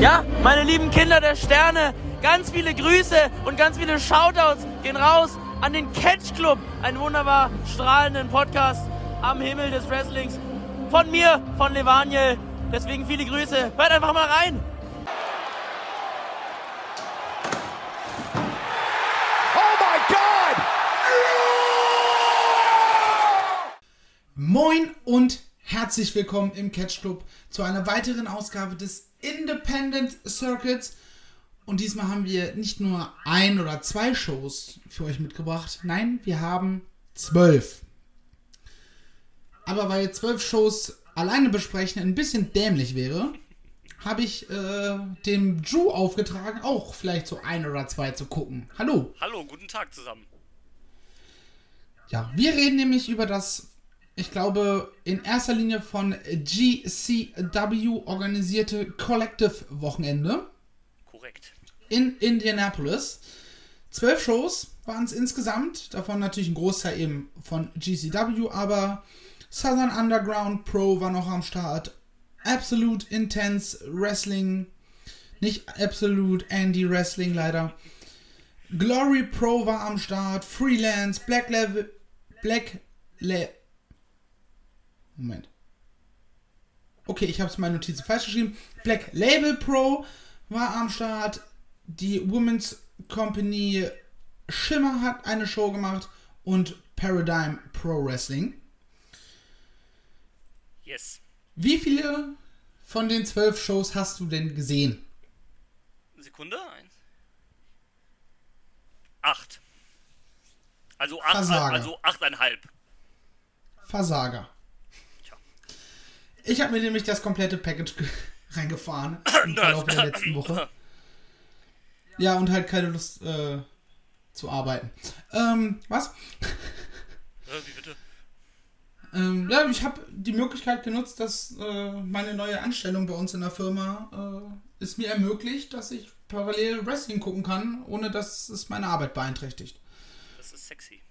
Ja, meine lieben Kinder der Sterne, ganz viele Grüße und ganz viele Shoutouts gehen raus an den Catch Club, einen wunderbar strahlenden Podcast am Himmel des Wrestlings. Von mir, von Levaniel. Deswegen viele Grüße. Hört einfach mal rein. Moin und herzlich willkommen im Catch Club zu einer weiteren Ausgabe des Independent Circuits. Und diesmal haben wir nicht nur ein oder zwei Shows für euch mitgebracht, nein, wir haben zwölf. Aber weil zwölf Shows alleine besprechen ein bisschen dämlich wäre, habe ich äh, dem Drew aufgetragen, auch vielleicht so ein oder zwei zu gucken. Hallo. Hallo, guten Tag zusammen. Ja, wir reden nämlich über das, ich glaube, in erster Linie von GCW organisierte Collective Wochenende Korrekt. in Indianapolis. Zwölf Shows waren es insgesamt, davon natürlich ein Großteil eben von GCW, aber Southern Underground Pro war noch am Start. Absolute Intense Wrestling, nicht Absolute Andy Wrestling leider. Glory Pro war am Start, Freelance, Black Level, Black Le Moment. Okay, ich habe es meine Notizen falsch geschrieben. Black Label Pro war am Start. Die Women's Company Shimmer hat eine Show gemacht und Paradigm Pro Wrestling. Yes. Wie viele von den zwölf Shows hast du denn gesehen? Sekunde. Eins. Acht. Also acht, Versager. also achteinhalb. Versager. Ich habe mir nämlich das komplette Package ge- reingefahren im Verlauf der letzten Woche. Ja, und halt keine Lust äh, zu arbeiten. Ähm, was? Äh, Wie bitte? Ähm, ja, ich habe die Möglichkeit genutzt, dass äh, meine neue Anstellung bei uns in der Firma äh, es mir ermöglicht, dass ich parallel Wrestling gucken kann, ohne dass es meine Arbeit beeinträchtigt. Das ist sexy.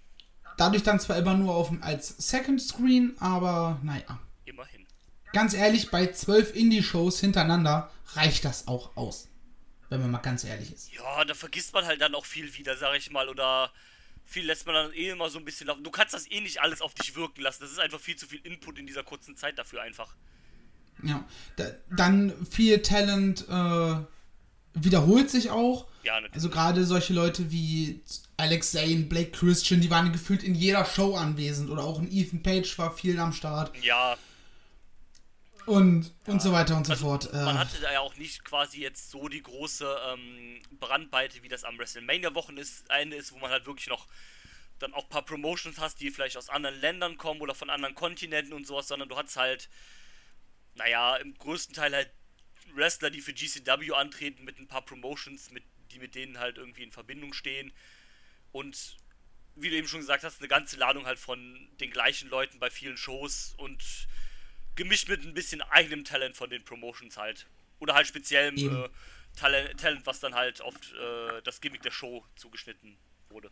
Dadurch dann zwar immer nur auf, als Second Screen, aber naja. Ganz ehrlich, bei zwölf Indie-Shows hintereinander reicht das auch aus. Wenn man mal ganz ehrlich ist. Ja, da vergisst man halt dann auch viel wieder, sag ich mal, oder viel lässt man dann eh immer so ein bisschen laufen. Du kannst das eh nicht alles auf dich wirken lassen. Das ist einfach viel zu viel Input in dieser kurzen Zeit dafür einfach. Ja. Da, dann viel Talent äh, wiederholt sich auch. Ja, natürlich. Also gerade solche Leute wie Alex Zane, Blake Christian, die waren gefühlt in jeder Show anwesend. Oder auch ein Ethan Page war viel am Start. Ja, Und, und so weiter und so Also, fort. Man Äh, hatte da ja auch nicht quasi jetzt so die große ähm, Brandweite, wie das am WrestleMania-Wochenende ist, wo man halt wirklich noch dann auch ein paar Promotions hast, die vielleicht aus anderen Ländern kommen oder von anderen Kontinenten und sowas, sondern du hast halt, naja, im größten Teil halt Wrestler, die für GCW antreten, mit ein paar Promotions, mit, die mit denen halt irgendwie in Verbindung stehen. Und wie du eben schon gesagt hast, eine ganze Ladung halt von den gleichen Leuten bei vielen Shows und gemischt mit ein bisschen eigenem Talent von den Promotions halt. Oder halt speziellem äh, Talent, Talent, was dann halt auf äh, das Gimmick der Show zugeschnitten wurde.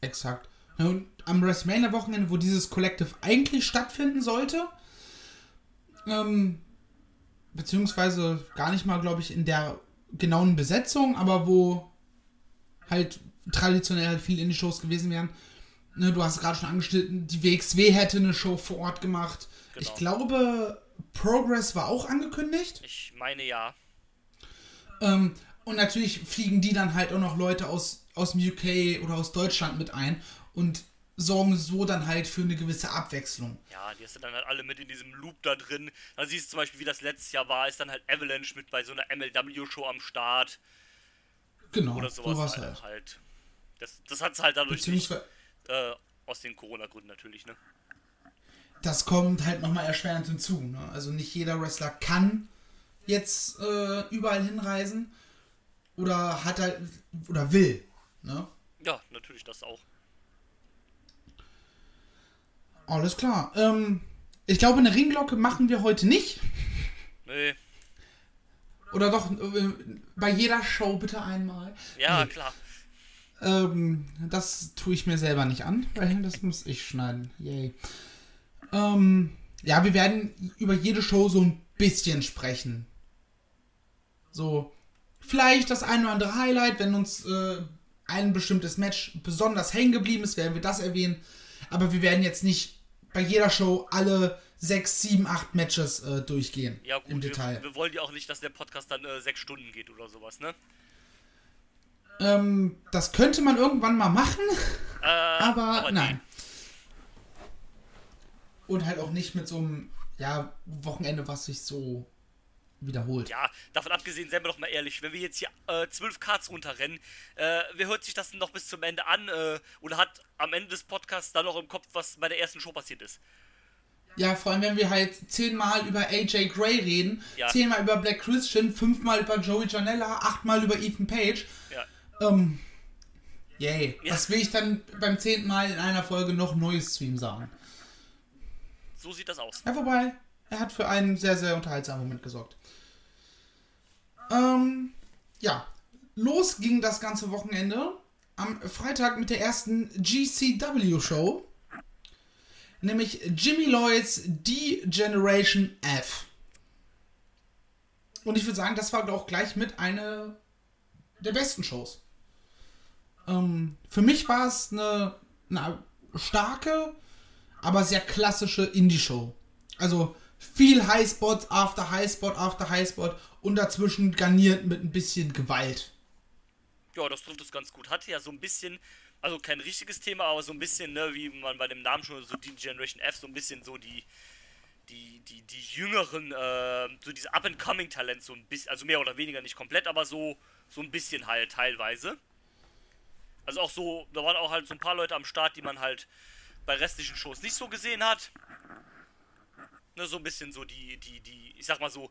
Exakt. Und am WrestleMania-Wochenende, wo dieses Collective eigentlich stattfinden sollte, ähm, beziehungsweise gar nicht mal, glaube ich, in der genauen Besetzung, aber wo halt traditionell halt viel Indie-Shows gewesen wären. Ne, du hast es gerade schon angeschnitten, die WXW hätte eine Show vor Ort gemacht. Genau. Ich glaube, Progress war auch angekündigt. Ich meine ja. Ähm, und natürlich fliegen die dann halt auch noch Leute aus, aus dem UK oder aus Deutschland mit ein und sorgen so dann halt für eine gewisse Abwechslung. Ja, die hast du dann halt alle mit in diesem Loop da drin. Dann siehst du zum Beispiel, wie das letztes Jahr war, ist dann halt Avalanche mit bei so einer MLW-Show am Start Genau, oder sowas, sowas halt. halt. halt. Das, das hat es halt dadurch nicht, Beziehungsweise, äh, aus den Corona-Gründen natürlich, ne? das kommt halt nochmal erschwerend hinzu. Ne? Also nicht jeder Wrestler kann jetzt äh, überall hinreisen oder hat halt, oder will. Ne? Ja, natürlich das auch. Alles klar. Ähm, ich glaube, eine Ringglocke machen wir heute nicht. Nee, Oder doch äh, bei jeder Show bitte einmal. ja, Nee. klar. Ähm, das tue ich mir selber nicht an, weil das muss ich schneiden. Yay. Ähm, ja, wir werden über jede Show so ein bisschen sprechen. So, vielleicht das ein oder andere Highlight, wenn uns äh, ein bestimmtes Match besonders hängen geblieben ist, werden wir das erwähnen. Aber wir werden jetzt nicht bei jeder Show alle sechs, sieben, acht Matches äh, durchgehen. Ja, gut, im wir, Detail. wir wollen ja auch nicht, dass der Podcast dann äh, sechs Stunden geht oder sowas, ne? Ähm, das könnte man irgendwann mal machen, Äh, aber, aber nee. nein. Und halt auch nicht mit so einem ja, Wochenende, was sich so wiederholt. Ja, davon abgesehen, seien wir doch mal ehrlich, wenn wir jetzt hier äh, zwölf Cards runterrennen, äh, wer hört sich das denn noch bis zum Ende an äh, oder hat am Ende des Podcasts dann noch im Kopf, was bei der ersten Show passiert ist? Ja, vor allem, wenn wir halt zehnmal über AJ Gray reden, Ja. zehnmal über Black Christian, fünfmal über Joey Janella, achtmal über Ethan Page. Ja. Ähm, yay. Ja. Was will ich dann beim zehnten Mal in einer Folge noch Neues zu ihm sagen? So sieht das aus. Ja, wobei, er hat für einen sehr, sehr unterhaltsamen Moment gesorgt. Ähm, ja. Los ging das ganze Wochenende am Freitag mit der ersten GCW-Show. Nämlich Jimmy Lloyds D-Generation F. Und ich würde sagen, das war auch gleich mit einer der besten Shows. Ähm, für mich war es eine, eine starke, aber sehr klassische Indie-Show. Also viel Highspot after Highspot after Highspot und dazwischen garniert mit ein bisschen Gewalt. Ja, das trifft es ganz gut. Hatte ja so ein bisschen, also kein richtiges Thema, aber so ein bisschen, ne, wie man bei dem Namen schon so die Generation F, so ein bisschen so die, die, die, die jüngeren, äh, so diese Up-and-Coming-Talent, so ein bisschen, also mehr oder weniger nicht komplett, aber so, so ein bisschen halt teilweise. Also auch so, da waren auch halt so ein paar Leute am Start, die man halt bei restlichen Shows nicht so gesehen hat. Ne, so ein bisschen so die, die, die, ich sag mal so,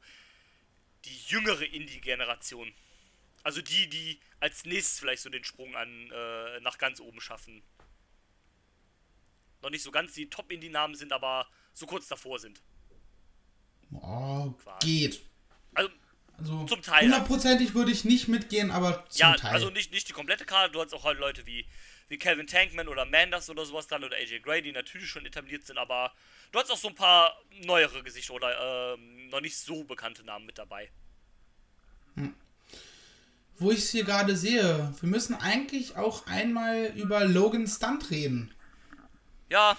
die jüngere Indie-Generation. Also die, die als nächstes vielleicht so den Sprung an äh, nach ganz oben schaffen. Noch nicht so ganz die Top-Indie-Namen sind, aber so kurz davor sind. Oh, Quasi. geht. Also, Zum Teil. Hundertprozentig würde ich nicht mitgehen, aber zum ja, Teil. also nicht, nicht die komplette Karte. Du hast auch halt Leute wie, wie Calvin Tankman oder Manders oder sowas dran oder AJ Gray, die natürlich schon etabliert sind, aber du hast auch so ein paar neuere Gesichter oder ähm, noch nicht so bekannte Namen mit dabei. Wo ich es hier gerade sehe, wir müssen eigentlich auch einmal über Logan Stunt reden. Ja,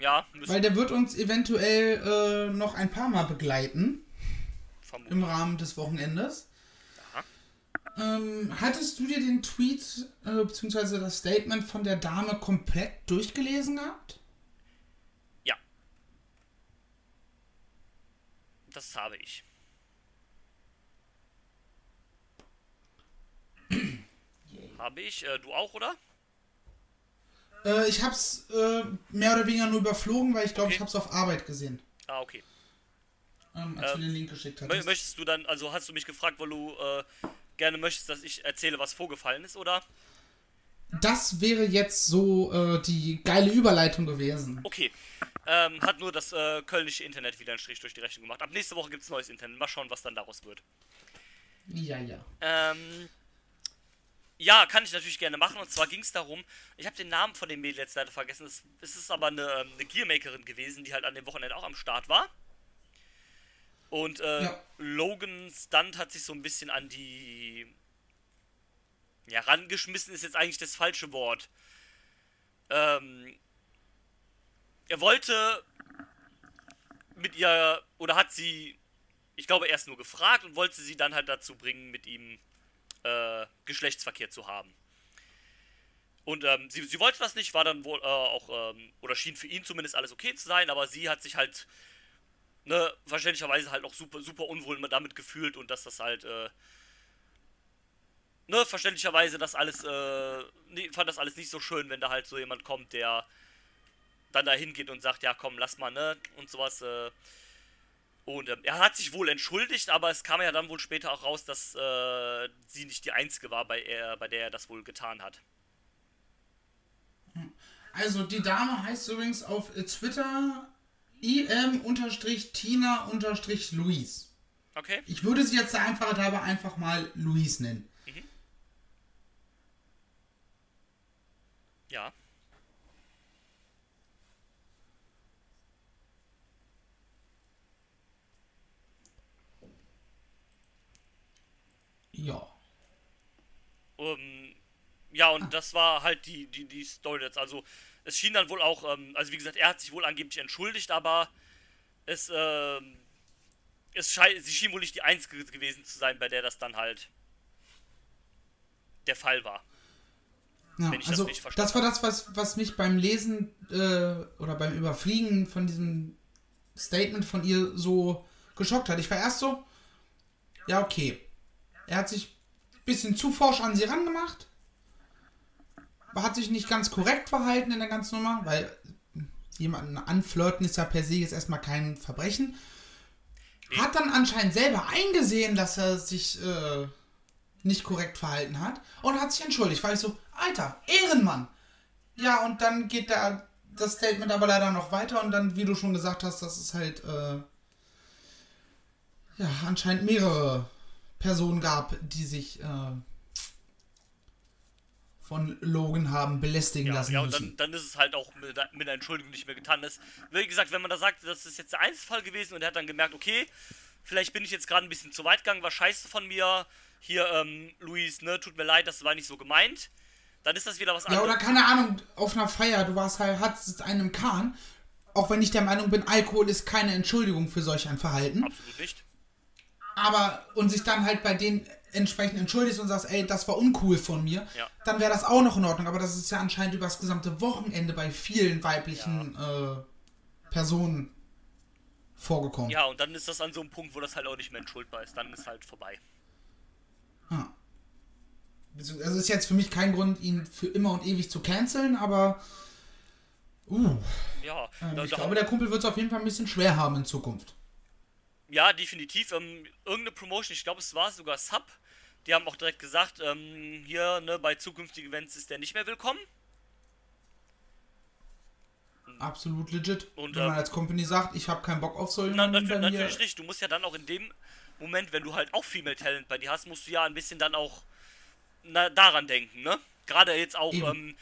ja, müssen Weil der wird uns eventuell äh, noch ein paar Mal begleiten vermuten. im Rahmen des Wochenendes. Ähm, hattest du dir den Tweet äh, bzw. das Statement von der Dame komplett durchgelesen gehabt? Ja. Das habe ich. habe ich. Äh, du auch, oder? Äh, ich hab's äh, mehr oder weniger nur überflogen, weil ich glaube, Okay. ich hab's auf Arbeit gesehen, Ah, okay. Ähm, als Ähm, du den Link geschickt hattest. Möchtest du dann, also hast du mich gefragt, weil du äh, gerne möchtest, dass ich erzähle, was vorgefallen ist, oder? Das wäre jetzt so äh, die geile Überleitung gewesen. Okay. Ähm, hat nur das äh, kölnische Internet wieder einen Strich durch die Rechnung gemacht. Ab nächste Woche gibt es neues Internet. Mal schauen, was dann daraus wird. Ja, ja. Ähm, ja, kann ich natürlich gerne machen. Und zwar ging es darum, ich habe den Namen von dem Mädel jetzt leider vergessen. Es, es ist aber eine, ähm, eine Gearmakerin gewesen, die halt an dem Wochenende auch am Start war. Und äh, Ja. Logan Stunt hat sich so ein bisschen an die. Ja, rangeschmissen ist jetzt eigentlich das falsche Wort. Ähm, er wollte mit ihr, oder hat sie, ich glaube, erst nur gefragt und wollte sie dann halt dazu bringen, mit ihm äh, Geschlechtsverkehr zu haben. Und ähm, sie, sie wollte das nicht, war dann wohl äh, auch, ähm, oder schien für ihn zumindest alles okay zu sein, aber sie hat sich halt, ne, verständlicherweise halt auch super, super unwohl damit gefühlt und dass das halt, äh, ne, verständlicherweise das alles, äh, nee, fand das alles nicht so schön, wenn da halt so jemand kommt, der dann da hingeht und sagt, ja komm, lass mal, ne, und sowas, äh, und ähm, er hat sich wohl entschuldigt, aber es kam ja dann wohl später auch raus, dass äh, sie nicht die einzige war, bei, er, bei der er das wohl getan hat. Also die Dame heißt übrigens auf äh, Twitter im-tina-luis. Okay? Ich würde sie jetzt einfach dabei einfach mal Luis nennen. Ja. Ja. Ähm, ja, und das war halt die, die, die Story jetzt. Also, es schien dann wohl auch, ähm, also wie gesagt, er hat sich wohl angeblich entschuldigt, aber es, ähm, es scheint, sie schien wohl nicht die Einzige gewesen zu sein, bei der das dann halt der Fall war. Ja, Wenn ich das also verstanden das war das, was, was mich beim Lesen äh, oder beim Überfliegen von diesem Statement von ihr so geschockt hat. Ich war erst so, ja, okay. Er hat sich ein bisschen zu forsch an sie rangemacht. Hat sich nicht ganz korrekt verhalten in der ganzen Nummer, weil jemanden anflirten ist ja per se jetzt erstmal kein Verbrechen. Hat dann anscheinend selber eingesehen, dass er sich äh, nicht korrekt verhalten hat und hat sich entschuldigt. War ich so, Alter, Ehrenmann. Ja, und dann geht da das Statement aber leider noch weiter und dann, wie du schon gesagt hast, dass es halt äh, ja anscheinend mehrere Personen gab, die sich äh, von Logan haben belästigen Ja, lassen ja und dann, dann ist es halt auch mit, mit der Entschuldigung nicht mehr getan. Das, wie gesagt, wenn man da sagt, das ist jetzt der Einzelfall gewesen und er hat dann gemerkt, okay, vielleicht bin ich jetzt gerade ein bisschen zu weit gegangen, war scheiße von mir. Hier, ähm, Luis, ne, tut mir leid, das war nicht so gemeint. Dann ist das wieder was Ja, anderes. oder keine Ahnung, auf einer Feier, du warst halt, hattest einen im Kahn. Auch wenn ich der Meinung bin, Alkohol ist keine Entschuldigung für solch ein Verhalten. Absolut nicht. Aber, und sich dann halt bei denen entsprechend entschuldigst und sagst, ey, das war uncool von mir, Ja. dann wäre das auch noch in Ordnung. Aber das ist ja anscheinend über das gesamte Wochenende bei vielen weiblichen äh, Personen vorgekommen. Ja, und dann ist das an so einem Punkt, wo das halt auch nicht mehr entschuldbar ist. Dann ist halt vorbei. Ja. Also ist jetzt für mich kein Grund, ihn für immer und ewig zu canceln, aber uh, Ja, äh, ich glaube, der Kumpel wird es auf jeden Fall ein bisschen schwer haben in Zukunft. Ja, definitiv. Ähm, irgendeine Promotion, ich glaube, es war sogar Sub. Die haben auch direkt gesagt, ähm, hier ne, bei zukünftigen Events ist der nicht mehr willkommen. Absolut legit. Und, Wenn man ähm, als Company sagt, ich habe keinen Bock auf so Na, jemanden natürlich, nicht. Du musst ja dann auch in dem Moment, wenn du halt auch Female Talent bei dir hast, musst du ja ein bisschen dann auch na, daran denken, ne? Gerade jetzt auch, ähm,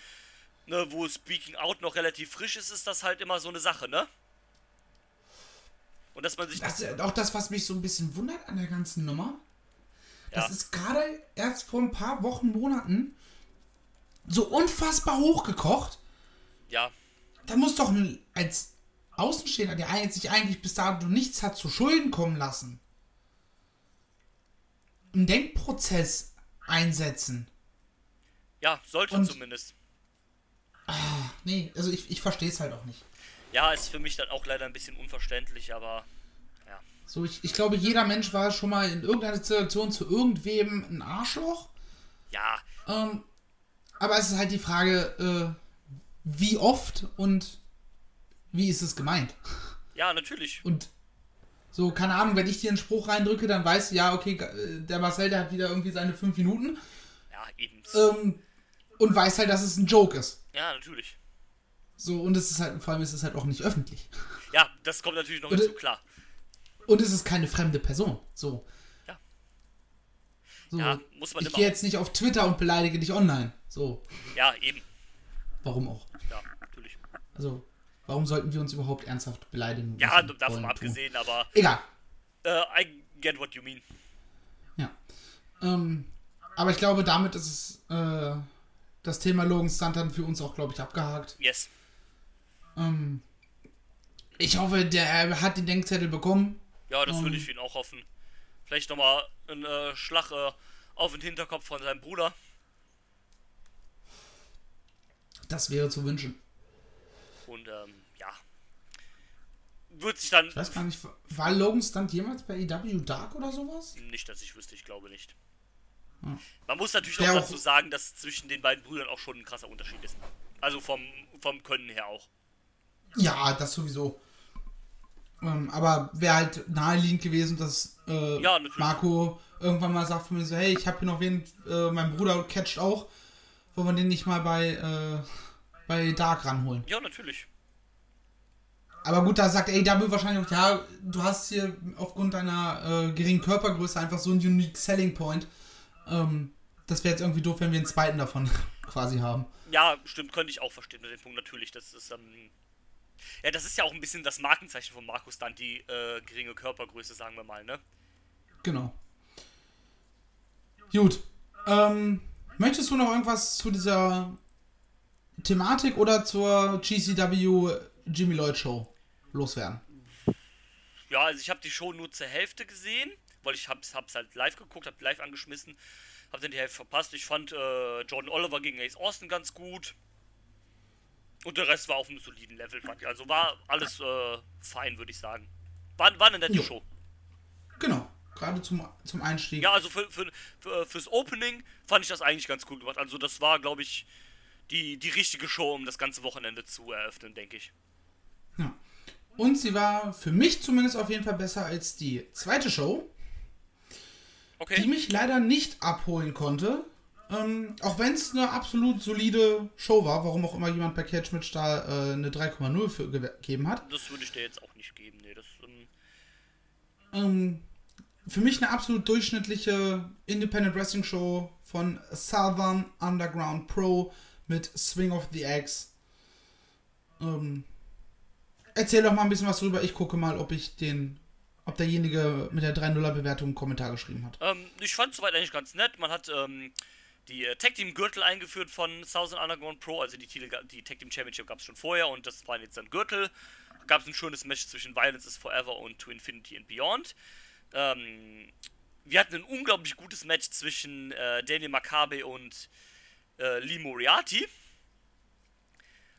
ne, wo Speaking Out noch relativ frisch ist, ist das halt immer so eine Sache, ne? Und dass man sich. Das ist auch das, was mich so ein bisschen wundert an der ganzen Nummer. Das Ja. ist gerade erst vor ein paar Wochen, Monaten so unfassbar hochgekocht. Ja, Da muss doch ein, als Außenstehender, der sich eigentlich bis dato nichts hat zu Schulden kommen lassen, einen Denkprozess einsetzen. ja, sollte Und- zumindest. Nee, also ich, ich verstehe es halt auch nicht. Ja, ist für mich dann auch leider ein bisschen unverständlich, aber ja. So, ich, ich glaube, jeder Mensch war schon mal in irgendeiner Situation zu irgendwem ein Arschloch. Ja, Ähm, aber es ist halt die Frage, äh, wie oft und wie ist es gemeint? ja, natürlich. Und so, keine Ahnung, wenn ich dir einen Spruch reindrücke, dann weißt du, ja, okay, äh, der Marcel, der hat wieder irgendwie seine fünf Minuten Ja, eben. ähm, und weiß halt, dass es ein Joke ist. Ja, natürlich. So, und es ist halt, vor allem ist es halt auch nicht öffentlich. Ja, das kommt natürlich noch hinzu, klar. Und es ist keine fremde Person. So. Ja. So, Ja, muss man ich gehe jetzt nicht auf Twitter und beleidige dich online. So, Ja, eben. warum auch? Ja, natürlich. Also, warum sollten wir uns überhaupt ernsthaft beleidigen? Ja, davon tun? abgesehen, aber Egal. äh, I get what you mean. Ja. Ähm, aber ich glaube, damit ist es äh, das Thema Logan Stunt dann für uns auch, glaube ich, abgehakt. Yes. Ähm, ich hoffe, der hat den Denkzettel bekommen. Ja, das Ähm. würde ich für ihn auch hoffen. Vielleicht nochmal ein äh, Schlag äh, auf den Hinterkopf von seinem Bruder. Das wäre zu wünschen. Und ähm, ja. Wird sich dann. Ich weiß gar nicht, war Logan Stunt jemals bei EW Dark oder sowas? Nicht, dass ich wüsste, ich glaube nicht. Hm. Man muss natürlich Der auch auch- dazu sagen, dass zwischen den beiden Brüdern auch schon ein krasser Unterschied ist. Also vom, vom Können her auch. Ja, das sowieso. Ähm, aber wäre halt naheliegend gewesen, dass äh, Ja. Marco irgendwann mal sagt von mir so, hey, ich habe hier noch wen, äh, mein Bruder catcht auch, wollen wir den nicht mal bei, äh, bei Dark ranholen. Ja, natürlich. Aber gut, da sagt AW wahrscheinlich auch, ja, du hast hier aufgrund deiner äh, geringen Körpergröße einfach so einen unique Selling Point. Ähm, das wäre jetzt irgendwie doof, wenn wir einen zweiten davon quasi haben. Ja, stimmt, könnte ich auch verstehen dem Punkt natürlich. Das ist, ähm, ja, das ist ja auch ein bisschen das Markenzeichen von Markus dann, die äh, geringe Körpergröße, sagen wir mal, ne? Genau. Gut. Ähm, möchtest du noch irgendwas zu dieser Thematik oder zur GCW Jimmy Lloyd Show loswerden? Ja, also ich habe die Show nur zur Hälfte gesehen, weil ich hab's, hab's halt live geguckt, hab live angeschmissen, hab dann die Hälfte verpasst. Ich fand äh, Jordan Oliver gegen Ace Austin ganz gut. Und der Rest war auf einem soliden Level, fand ich. Also war alles äh, fein, würde ich sagen. War, war eine nette Jo. Show. Genau. Gerade zum, zum Einstieg. Ja, also für, für, für, fürs Opening fand ich das eigentlich ganz cool gemacht. Also das war, glaube ich, die, die richtige Show, um das ganze Wochenende zu eröffnen, denke ich. Ja. Und sie war für mich zumindest auf jeden Fall besser als die zweite Show, die Okay. mich leider nicht abholen konnte. Ähm, auch wenn es eine absolut solide Show war, warum auch immer jemand bei Catchmatch da äh, eine 3,0 für gegeben hat. Das würde ich dir jetzt auch nicht geben. Nee, das, ähm, Ähm, für mich eine absolut durchschnittliche Independent Wrestling Show von Southern Underground Pro mit Swing of the Axe. Ähm, erzähl doch mal ein bisschen was drüber. Ich gucke mal, ob ich den, ob derjenige mit der 3-0er Bewertung einen Kommentar geschrieben hat. ähm, ich fand soweit eigentlich ganz nett. Man hat ähm, die äh, Tag Team Gürtel eingeführt von Southern Underground Pro. Also die, Titel, die Tag Team Championship gab es schon vorher und das waren jetzt dann Gürtel. Gab es ein schönes Match zwischen Violence is Forever und To Infinity and Beyond. Ähm, wir hatten ein unglaublich gutes Match zwischen äh, Daniel Makabe und äh, Lee Moriarty.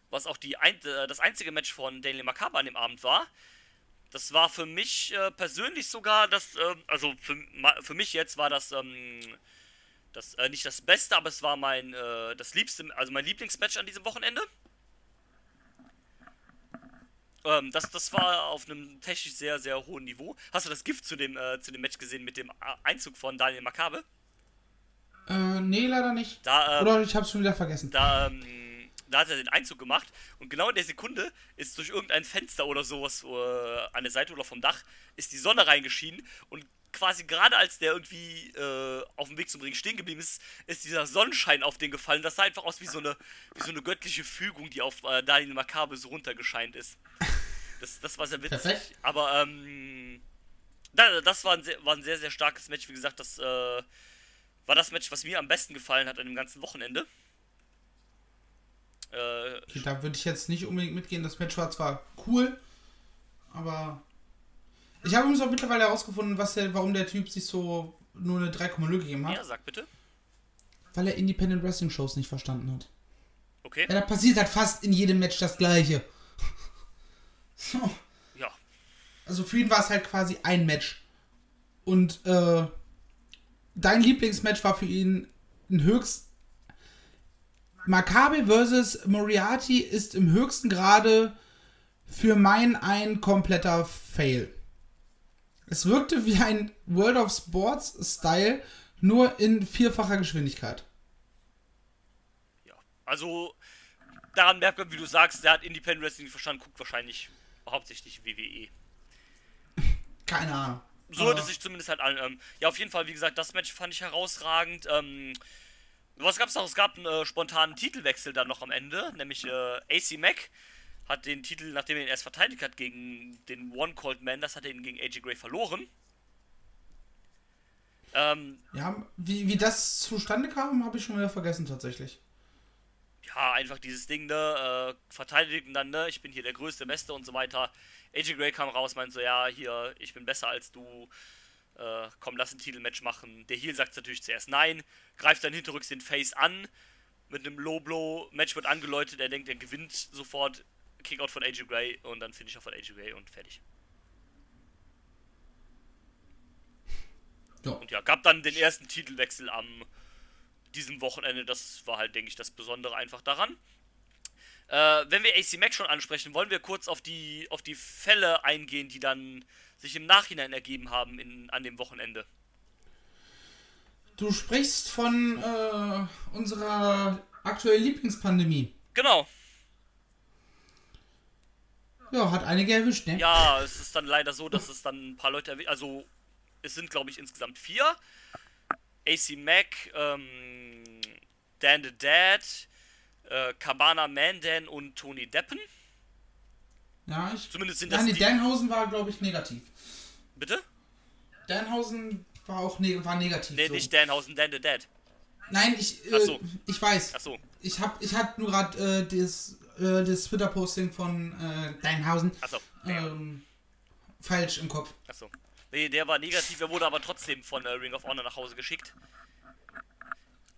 Was auch die ein, äh, das einzige Match von Daniel Makabe an dem Abend war. Das war für mich äh, persönlich sogar das, ähm, also für, für mich jetzt war das, ähm, das äh, nicht das Beste, aber es war mein, äh, das liebste, also mein Lieblingsmatch an diesem Wochenende. Ähm, das, das war auf einem technisch sehr, sehr hohen Niveau. Hast du das Gift zu dem, äh, zu dem Match gesehen mit dem äh, Einzug von Daniel Makabe? Äh, nee, leider nicht. Da, ähm, Oder ich hab's schon wieder vergessen. da, ähm, da hat er den Einzug gemacht und genau in der Sekunde ist durch irgendein Fenster oder sowas äh, an der Seite oder vom Dach ist die Sonne reingeschienen und quasi gerade als der irgendwie äh, auf dem Weg zum Ring stehen geblieben ist, ist dieser Sonnenschein auf den gefallen. Das sah einfach aus wie so eine, wie so eine göttliche Fügung, die auf äh, Daniel Makabe so runtergescheint ist. Das, das war sehr witzig. Perfekt. Aber ähm, da, das war ein, sehr, war ein sehr, sehr starkes Match. Wie gesagt, das äh, war das Match, was mir am besten gefallen hat an dem ganzen Wochenende. Äh, Okay, da würde ich jetzt nicht unbedingt mitgehen. Das Match war zwar cool, aber ich habe übrigens auch mittlerweile herausgefunden, was der, warum der Typ sich so nur eine 3,0 gegeben hat. ja, sag bitte. Weil er Independent Wrestling Shows nicht verstanden hat. Okay. Ja, da passiert halt fast in jedem Match das Gleiche. So. Ja. Also für ihn war es halt quasi ein Match. Und äh, dein Lieblingsmatch war für ihn ein höchst. Makabe versus Moriarty ist im höchsten Grade für mein ein kompletter Fail. Es wirkte wie ein World of Sports Style, nur in vierfacher Geschwindigkeit. Ja. Also, daran merkt man, wie du sagst, der hat Independent Wrestling verstanden, guckt wahrscheinlich hauptsächlich WWE. Keine Ahnung. So hört es sich zumindest halt an. Ähm, ja, auf jeden Fall, wie gesagt, das Match fand ich herausragend. Ähm, was gab's noch? Es gab einen äh, spontanen Titelwechsel dann noch am Ende, nämlich äh, AC Mack hat den Titel, nachdem er ihn erst verteidigt hat gegen den One Cold Man, das hat er ihn gegen AJ Gray verloren. Ähm, Ja, wie, wie das zustande kam, habe ich schon wieder vergessen tatsächlich. ja, einfach dieses Ding, ne, äh, verteidigen dann, ne, ich bin hier der größte Beste und so weiter. AJ Gray kam raus, meint so, ja, hier, ich bin besser als du, äh, komm, lass ein Titelmatch machen. Der Heel sagt natürlich zuerst nein, greift dann hinterrücks den Face an, mit einem Low Blow, Match wird angeläutet, er denkt, er gewinnt sofort, Kickout von AJ Gray und dann Finisher von AJ Gray und fertig. Ja. Und ja, gab dann den ersten Titelwechsel am diesem Wochenende. Das war halt, denke ich, das Besondere einfach daran. Äh, wenn wir AC Mac schon ansprechen, wollen wir kurz auf die, auf die Fälle eingehen, die dann sich im Nachhinein ergeben haben in, an dem Wochenende. Du sprichst von äh, unserer aktuellen Lieblingspandemie. Genau. Ja, hat einige erwischt, ne? Ja, es ist dann leider so, dass es dann ein paar Leute erwischt. Also, es sind, glaube ich, insgesamt vier. AC Mac, ähm, Dan the Dad, äh, Cabana Mandan und Tony Deppen. Ja, ich. Zumindest sind das nee, die. Danhausen war, glaube ich, negativ. Bitte? Danhausen war auch ne war negativ. Nee, so. nicht Danhausen, Dan the Dead. Nein, ich, Ach äh, so. ich weiß. Ach so. Ich hab, ich hab nur gerade äh, das, äh, das Twitter-Posting von äh, Deinhausen Achso. ähm, falsch im Kopf. Achso. Nee, der war negativ, er wurde aber trotzdem von äh, Ring of Honor nach Hause geschickt.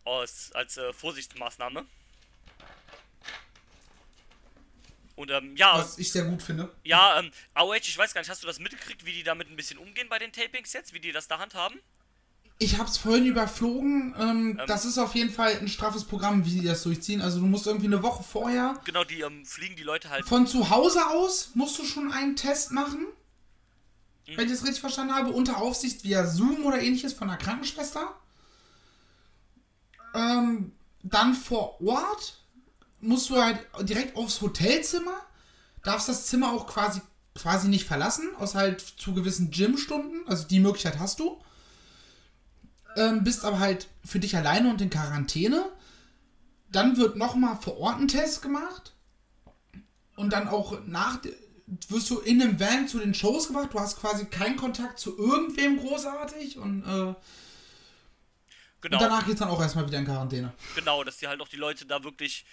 Aus, als äh, Vorsichtsmaßnahme. Und ähm, ja, Was ich sehr gut finde. ja, ähm, AOH, ich weiß gar nicht, hast du das mitgekriegt, wie die damit ein bisschen umgehen bei den Tapings jetzt, wie die das da handhaben? Ich hab's vorhin überflogen. Ähm, das ist auf jeden Fall ein straffes Programm, wie die das durchziehen. Also du musst irgendwie eine Woche vorher Genau, die ähm, fliegen die Leute halt. von zu Hause aus musst du schon einen Test machen. Mhm. Wenn ich das richtig verstanden habe, unter Aufsicht via Zoom oder ähnliches von einer Krankenschwester. Ähm, dann vor Ort musst du halt direkt aufs Hotelzimmer, darfst das Zimmer auch quasi, quasi nicht verlassen, außer halt zu gewissen Gymstunden, also die Möglichkeit hast du. Ähm, bist aber halt für dich alleine und in Quarantäne. Dann wird nochmal vor Ort ein Test gemacht. Und dann auch nach, wirst du in einem Van zu den Shows gebracht. Du hast quasi keinen Kontakt zu irgendwem großartig. Und, äh, Genau, und danach geht's dann auch erstmal wieder in Quarantäne. genau, dass die halt auch die Leute da wirklich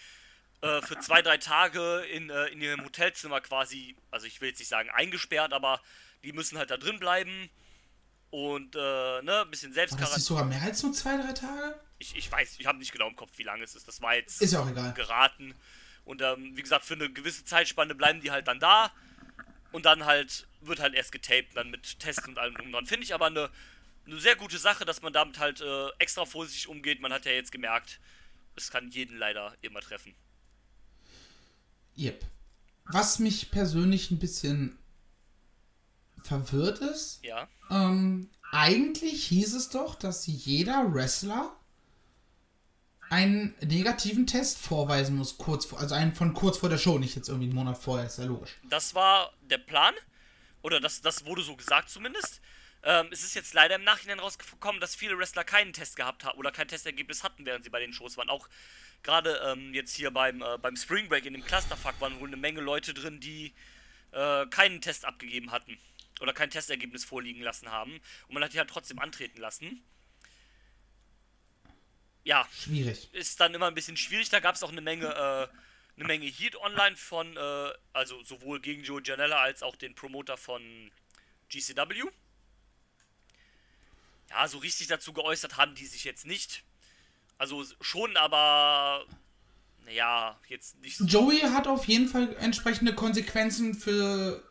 äh, für zwei, drei Tage in, äh, in ihrem Hotelzimmer quasi, also ich will jetzt nicht sagen eingesperrt, aber die müssen halt da drin bleiben und äh, ne, ein bisschen War das sogar mehr als nur zwei, drei Tage? Ich, ich weiß, ich habe nicht genau im Kopf, wie lange es ist. Das war jetzt Ist ja auch egal. geraten. Und ähm, wie gesagt, für eine gewisse Zeitspanne bleiben die halt dann da. Und dann halt wird halt erst getaped, dann mit Tests und allem drum und dran. Finde ich aber eine, eine sehr gute Sache, dass man damit halt äh, extra vorsichtig umgeht. Man hat ja jetzt gemerkt, es kann jeden leider immer treffen. Yep. Was mich persönlich ein bisschen verwirrt ist, Ja. ähm, eigentlich hieß es doch, dass jeder Wrestler einen negativen Test vorweisen muss, kurz vor, also einen von kurz vor der Show, nicht jetzt irgendwie einen Monat vorher, ist ja logisch. Das war der Plan. Oder das, das wurde so gesagt zumindest. Ähm, es ist jetzt leider im Nachhinein rausgekommen, dass viele Wrestler keinen Test gehabt haben oder kein Testergebnis hatten, während sie bei den Shows waren. Auch gerade ähm, jetzt hier beim, äh, beim Spring Break in dem Clusterfuck waren wohl eine Menge Leute drin, die äh, keinen Test abgegeben hatten. Oder kein Testergebnis vorliegen lassen haben. Und man hat die halt trotzdem antreten lassen. Ja, Schwierig. ist dann immer ein bisschen schwierig. Da gab es auch eine Menge, äh, eine Menge Heat online von, äh, also sowohl gegen Joe Janella als auch den Promoter von GCW. Ja, so richtig dazu geäußert haben die sich jetzt nicht. Also schon, aber naja, jetzt nicht so. Joey hat auf jeden Fall entsprechende Konsequenzen für,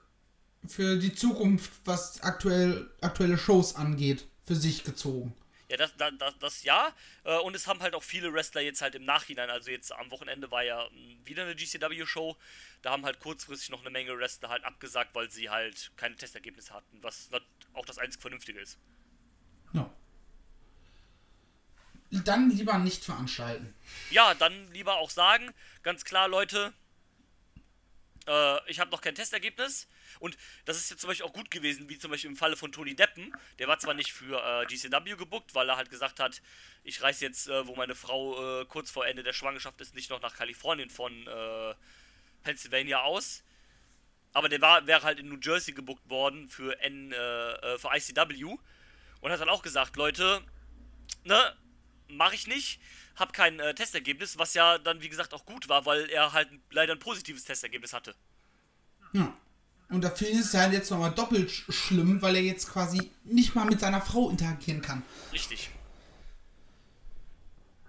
für die Zukunft, was aktuell, aktuelle Shows angeht, für sich gezogen. Ja, das, das, das, ja. Äh, Und es haben halt auch viele Wrestler jetzt halt im Nachhinein, also jetzt am Wochenende war ja mh, wieder eine GCW-Show. Da haben halt kurzfristig noch eine Menge Wrestler halt abgesagt, weil sie halt keine Testergebnisse hatten, was auch das einzig Vernünftige ist. Ja. Dann lieber nicht veranstalten. Ja, dann lieber auch sagen, ganz klar, Leute, äh, ich habe noch kein Testergebnis. Und das ist jetzt zum Beispiel auch gut gewesen, wie zum Beispiel im Falle von Tony Deppen. Der war zwar nicht für äh, GCW gebuckt, weil er halt gesagt hat, ich reise jetzt, äh, wo meine Frau äh, kurz vor Ende der Schwangerschaft ist, nicht noch nach Kalifornien von äh, Pennsylvania aus. Aber der war, wäre halt in New Jersey gebuckt worden für, N, äh, für ICW. Und hat dann auch gesagt, Leute, ne, mache ich nicht, hab kein äh, Testergebnis, was ja dann wie gesagt auch gut war, weil er halt leider ein positives Testergebnis hatte. Ja. Und da finde ich es halt jetzt nochmal doppelt sch- schlimm, weil er jetzt quasi nicht mal mit seiner Frau interagieren kann. Richtig.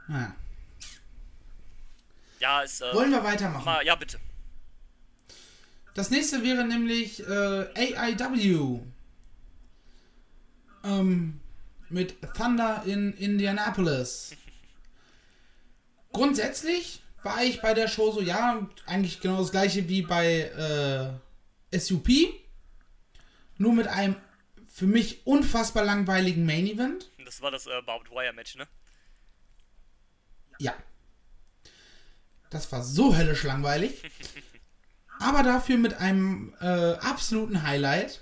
Ja. Ja, ist äh, Wollen wir weitermachen? mal, ja bitte. Das nächste wäre nämlich äh, AIW. Ähm, mit Thunder in Indianapolis. Grundsätzlich war ich bei der Show so, ja, eigentlich genau das gleiche wie bei äh, SUP. Nur mit einem für mich unfassbar langweiligen Main Event. Das war das äh, Barbed Wire Match, ne? Ja. Das war so höllisch langweilig. Aber dafür mit einem äh, absoluten Highlight.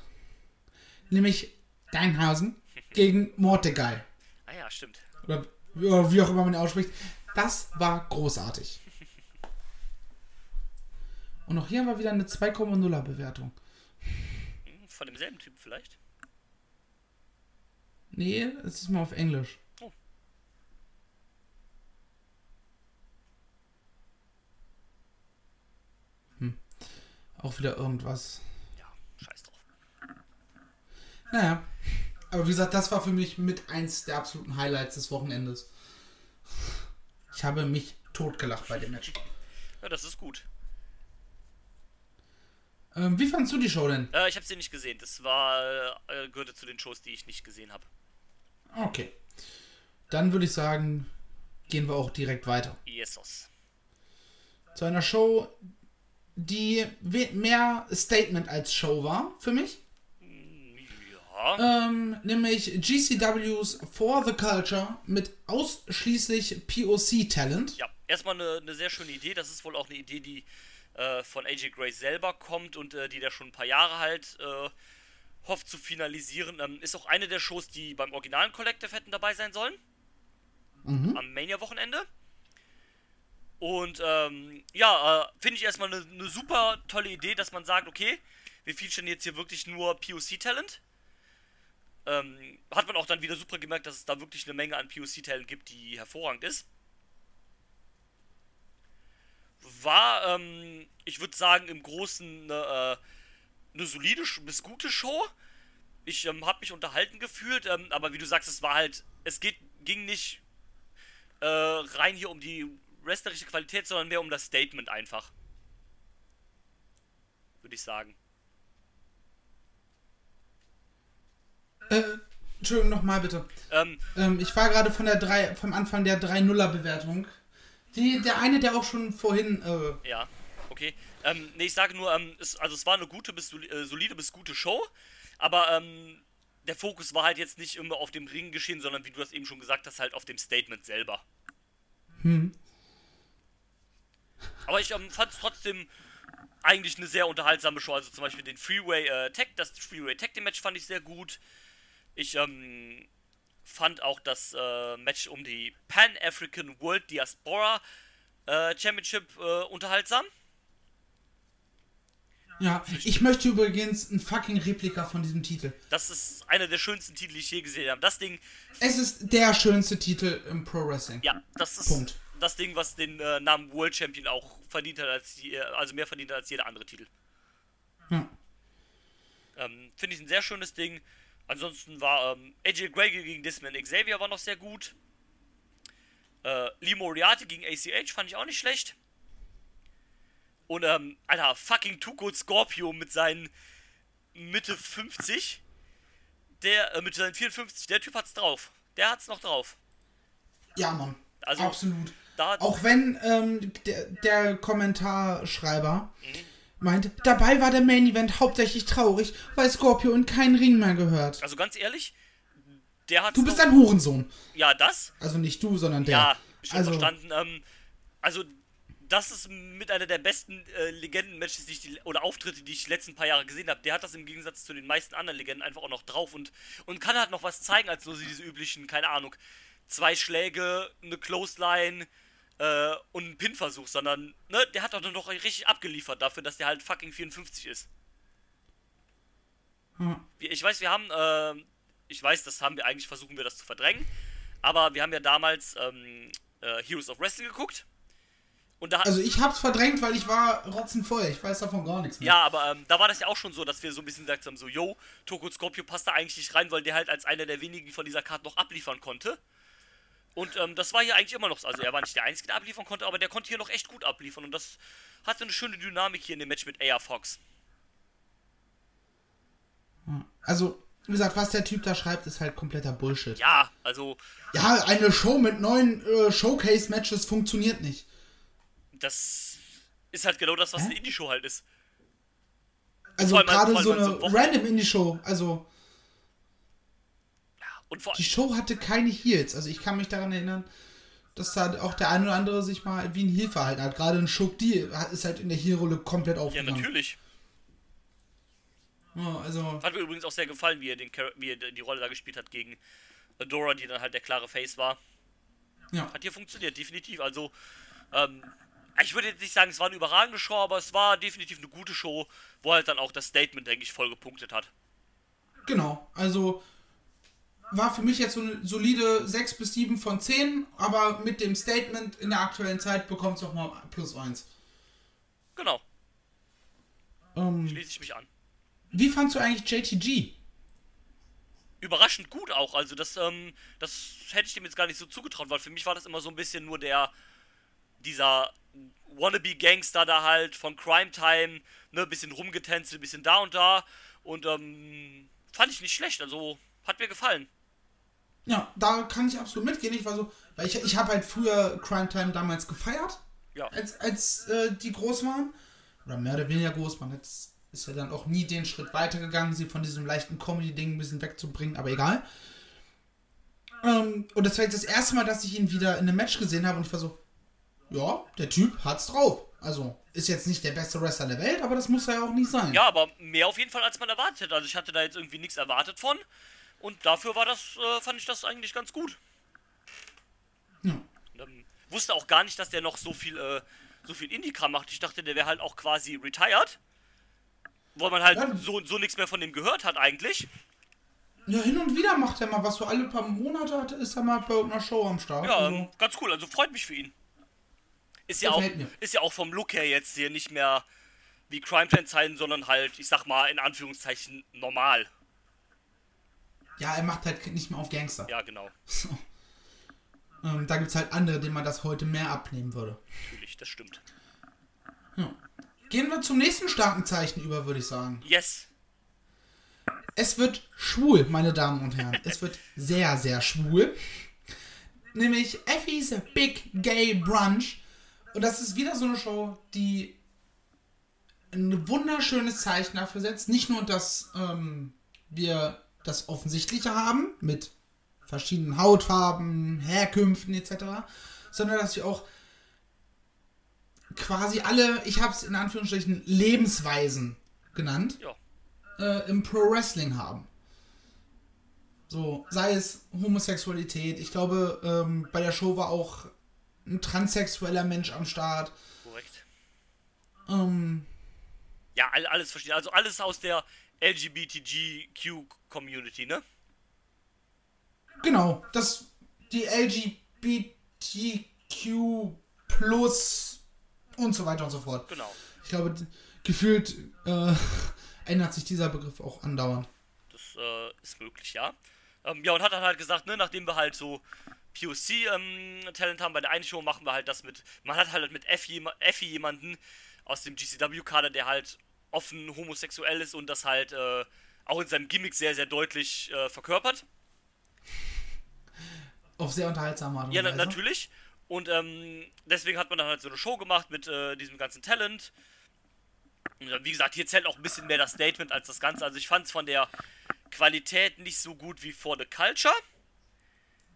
Nämlich Deinhausen gegen Mordecai. Ah ja, stimmt. Oder wie wie auch immer man ihn ausspricht. Das war großartig. Und auch hier haben wir wieder eine 2,0er Bewertung. Von demselben Typ vielleicht. Nee, es ist mal auf Englisch. Oh. Hm. Auch wieder irgendwas. Ja, scheiß drauf. Naja. Aber wie gesagt, das war für mich mit eins der absoluten Highlights des Wochenendes. Ich habe mich totgelacht bei dem Match. Ja, das ist gut. Ähm, wie fandst du die Show denn? Äh, ich habe sie nicht gesehen. Das war äh, gehörte zu den Shows, die ich nicht gesehen habe. Okay. Dann würde ich sagen, gehen wir auch direkt weiter. Jesus. Zu einer Show, die mehr Statement als Show war für mich. Ja. Ähm, nämlich GCWs For the Culture mit ausschließlich POC-Talent. Ja, erstmal eine, eine sehr schöne Idee. Das ist wohl auch eine Idee, die äh, von AJ Grace selber kommt und äh, die da schon ein paar Jahre halt äh, hofft zu finalisieren. Ähm, ist auch eine der Shows, die beim originalen Collective hätten dabei sein sollen. Am Mania-Wochenende. Und ähm, ja, äh, finde ich erstmal eine eine super tolle Idee, dass man sagt, okay, wir featuren jetzt hier wirklich nur POC-Talent. Ähm, hat man auch dann wieder super gemerkt, dass es da wirklich eine Menge an POC-Talent gibt, die hervorragend ist. War, ähm, ich würde sagen, im Großen eine, äh, eine solide bis gute Show. Ich ähm, habe mich unterhalten gefühlt, ähm, aber wie du sagst, es war halt, es geht, ging nicht äh, rein hier um die wrestlerische Qualität, sondern mehr um das Statement einfach. Würde ich sagen. Äh, Entschuldigung, nochmal bitte. Ähm, Ähm, ich war gerade von der 3, vom Anfang der 3-0er-Bewertung. Die, der eine, der auch schon vorhin. Äh, Ja, okay. Ähm, nee, ich sage nur, ähm, es, also es war eine gute bis äh, solide bis gute Show, aber ähm, der Fokus war halt jetzt nicht immer auf dem Ring geschehen, sondern wie du das eben schon gesagt hast, halt auf dem Statement selber. hm. Aber ich ähm, fand es trotzdem eigentlich eine sehr unterhaltsame Show. Also zum Beispiel den Freeway äh, Tag, das Freeway Tag Match fand ich sehr gut. Ich ähm, fand auch das äh, Match um die Pan African World Diaspora äh, Championship äh, unterhaltsam. Ja, ich möchte übrigens ein fucking Replika von diesem Titel. Das ist einer der schönsten Titel, die ich je gesehen habe. Das Ding, Es ist der schönste Titel im Pro Wrestling. ja, das ist Punkt. das Ding, was den äh, Namen World Champion auch verdient hat, als die, also mehr verdient hat als jeder andere Titel. Ja. Ähm, Finde ich ein sehr schönes Ding. Ansonsten war ähm, AJ Gray gegen Disman Xavier war noch sehr gut. Äh, Lee Moriarty gegen ACH fand ich auch nicht schlecht. Und ähm, Alter, fucking Tuco Scorpio mit seinen Mitte 50. Der, äh, mit seinen 54, der Typ hat's drauf. Der hat's noch drauf. Ja, Mann. Also, Absolut. Auch wenn ähm, der, der Kommentarschreiber meint, dabei war der Main Event hauptsächlich traurig, weil Scorpio in keinen Ring mehr gehört. also ganz ehrlich, der hat Du bist ein Hurensohn. Ja, das. Also nicht du, sondern der. Ja, schon also, verstanden. Ähm, also, das ist mit einer der besten äh, Legenden-Matches, die ich die, oder Auftritte, die ich die letzten paar Jahre gesehen habe. Der hat das im Gegensatz zu den meisten anderen Legenden einfach auch noch drauf und, und kann halt noch was zeigen, als nur diese üblichen, keine Ahnung, zwei Schläge, eine Clothesline äh, und einen Pin-Versuch, sondern, ne, der hat doch noch richtig abgeliefert dafür, dass der halt fucking 54 ist. Wir- Ich weiß, wir haben, äh, ich weiß, das haben wir eigentlich, versuchen wir das zu verdrängen, aber wir haben ja damals ähm, äh, Heroes of Wrestling geguckt. Und da, Also ich hab's verdrängt, weil ich war rotzenvoll. Ich weiß davon gar nichts mehr. ja, aber ähm, da war das ja auch schon so, dass wir so ein bisschen gesagt haben, so, yo, Toko Scorpio passt da eigentlich nicht rein, weil der halt als einer der wenigen von dieser Karte noch abliefern konnte. Und ähm, das war hier eigentlich immer noch so. Also er war nicht der Einzige, der abliefern konnte, aber der konnte hier noch echt gut abliefern. Und das hatte eine schöne Dynamik hier in dem Match mit AR Fox. Also, wie gesagt, was der Typ da schreibt, ist halt kompletter Bullshit. Ja, also Ja, eine Show mit neun äh, Showcase-Matches funktioniert nicht. das ist halt genau das, was Hä? eine Indie-Show halt ist. Also allem- gerade so so eine Wochenende. random Indie-Show. Also die Show hatte keine Heels. Also ich kann mich daran erinnern, dass da auch der ein oder andere sich mal wie ein Heel verhalten hat. Gerade ein Shook D ist halt in der Heel-Rolle komplett ja, aufgegangen. natürlich. Ja, also Hat mir übrigens auch sehr gefallen, wie er, den, wie er die Rolle da gespielt hat gegen Adora, die dann halt der klare Face war. ja. Hat hier funktioniert, definitiv. Also, ähm, ich würde jetzt nicht sagen, es war eine überragende Show, aber es war definitiv eine gute Show, wo halt dann auch das Statement, denke ich, voll gepunktet hat. Genau. Also war für mich jetzt so eine solide 6 bis 7 von 10, aber mit dem Statement in der aktuellen Zeit bekommt es nochmal plus 1. Genau, Ähm, schließe ich mich an. wie fandst du eigentlich JTG? Überraschend gut auch, also das, ähm, das hätte ich dem jetzt gar nicht so zugetraut, weil für mich war das immer so ein bisschen nur der, dieser Wannabe-Gangster da halt von Crime Time, ne, bisschen rumgetänzelt, bisschen da und da und, ähm, fand ich nicht schlecht, also hat mir gefallen. Ja, da kann ich absolut mitgehen. Ich war so, weil ich, ich habe halt früher Crime Time damals gefeiert, Ja. als, als äh, die groß waren. Oder mehr oder weniger groß. Man jetzt ist ja dann auch nie den Schritt weitergegangen, sie von diesem leichten Comedy-Ding ein bisschen wegzubringen, aber egal. Ähm, und das war jetzt das erste Mal, dass ich ihn wieder in einem Match gesehen habe und ich war so, ja, der Typ hat's drauf. Also, ist jetzt nicht der beste Wrestler der Welt, aber das muss er ja auch nicht sein. Ja, aber mehr auf jeden Fall, als man erwartet. Also ich hatte da jetzt irgendwie nichts erwartet von. Und dafür war das, äh, fand ich das eigentlich ganz gut. Ja. Und, ähm, wusste auch gar nicht, dass der noch so viel, äh, so viel Indie-Kram macht. Ich dachte, der wäre halt auch quasi retired. Weil man halt Ja. so, so nichts mehr von dem gehört hat eigentlich. Ja, hin und wieder macht er mal was. So alle paar Monate hat, ist er mal bei irgendeiner Show am Start. Ja, Also, ganz cool. Also freut mich für ihn. Ist ja, auch, mir. ist ja auch vom Look her jetzt hier nicht mehr wie Crime Time Zeiten, sondern halt, ich sag mal, in Anführungszeichen normal. Ja, er macht halt nicht mehr auf Gangster. Ja, genau. So. Ähm, da gibt es halt andere, denen man das heute mehr abnehmen würde. Natürlich, das stimmt. Ja. Gehen wir zum nächsten starken Zeichen über, würde ich sagen. Yes. Es wird schwul, meine Damen und Herren. Es wird sehr, sehr schwul. Nämlich Effie's Big Gay Brunch. Und das ist wieder so eine Show, die ein wunderschönes Zeichen dafür setzt. Nicht nur, dass ähm, wir das Offensichtliche haben mit verschiedenen Hautfarben, Herkünften etc., sondern dass wir auch quasi alle, ich habe es in Anführungsstrichen, Lebensweisen genannt Ja. äh, im Pro Wrestling haben. So, sei es Homosexualität. Ich glaube, ähm, bei der Show war auch ein transsexueller Mensch am Start. Korrekt. Ähm, Ja, all, alles verstehen. Also alles aus der LGBTQ-Community, ne? genau, das die LGBTQ plus und so weiter und so fort. Genau. Ich glaube, gefühlt äh, ändert sich dieser Begriff auch andauernd. Das äh, ist möglich, ja. Ähm, ja, und hat dann halt gesagt, ne, nachdem wir halt so POC-Talent haben bei der einen Show, machen wir halt das mit. Man hat halt mit Effie, Effie jemanden aus dem GCW-Kader, der halt offen homosexuell ist und das halt äh, auch in seinem Gimmick sehr, sehr deutlich äh, verkörpert. Auf sehr unterhaltsame Art und Ja, Weise. natürlich. Und ähm, deswegen hat man dann halt so eine Show gemacht mit äh, diesem ganzen Talent. Und, äh, wie gesagt, hier zählt auch ein bisschen mehr das Statement als das Ganze. Also ich fand es von der Qualität nicht so gut wie For the Culture.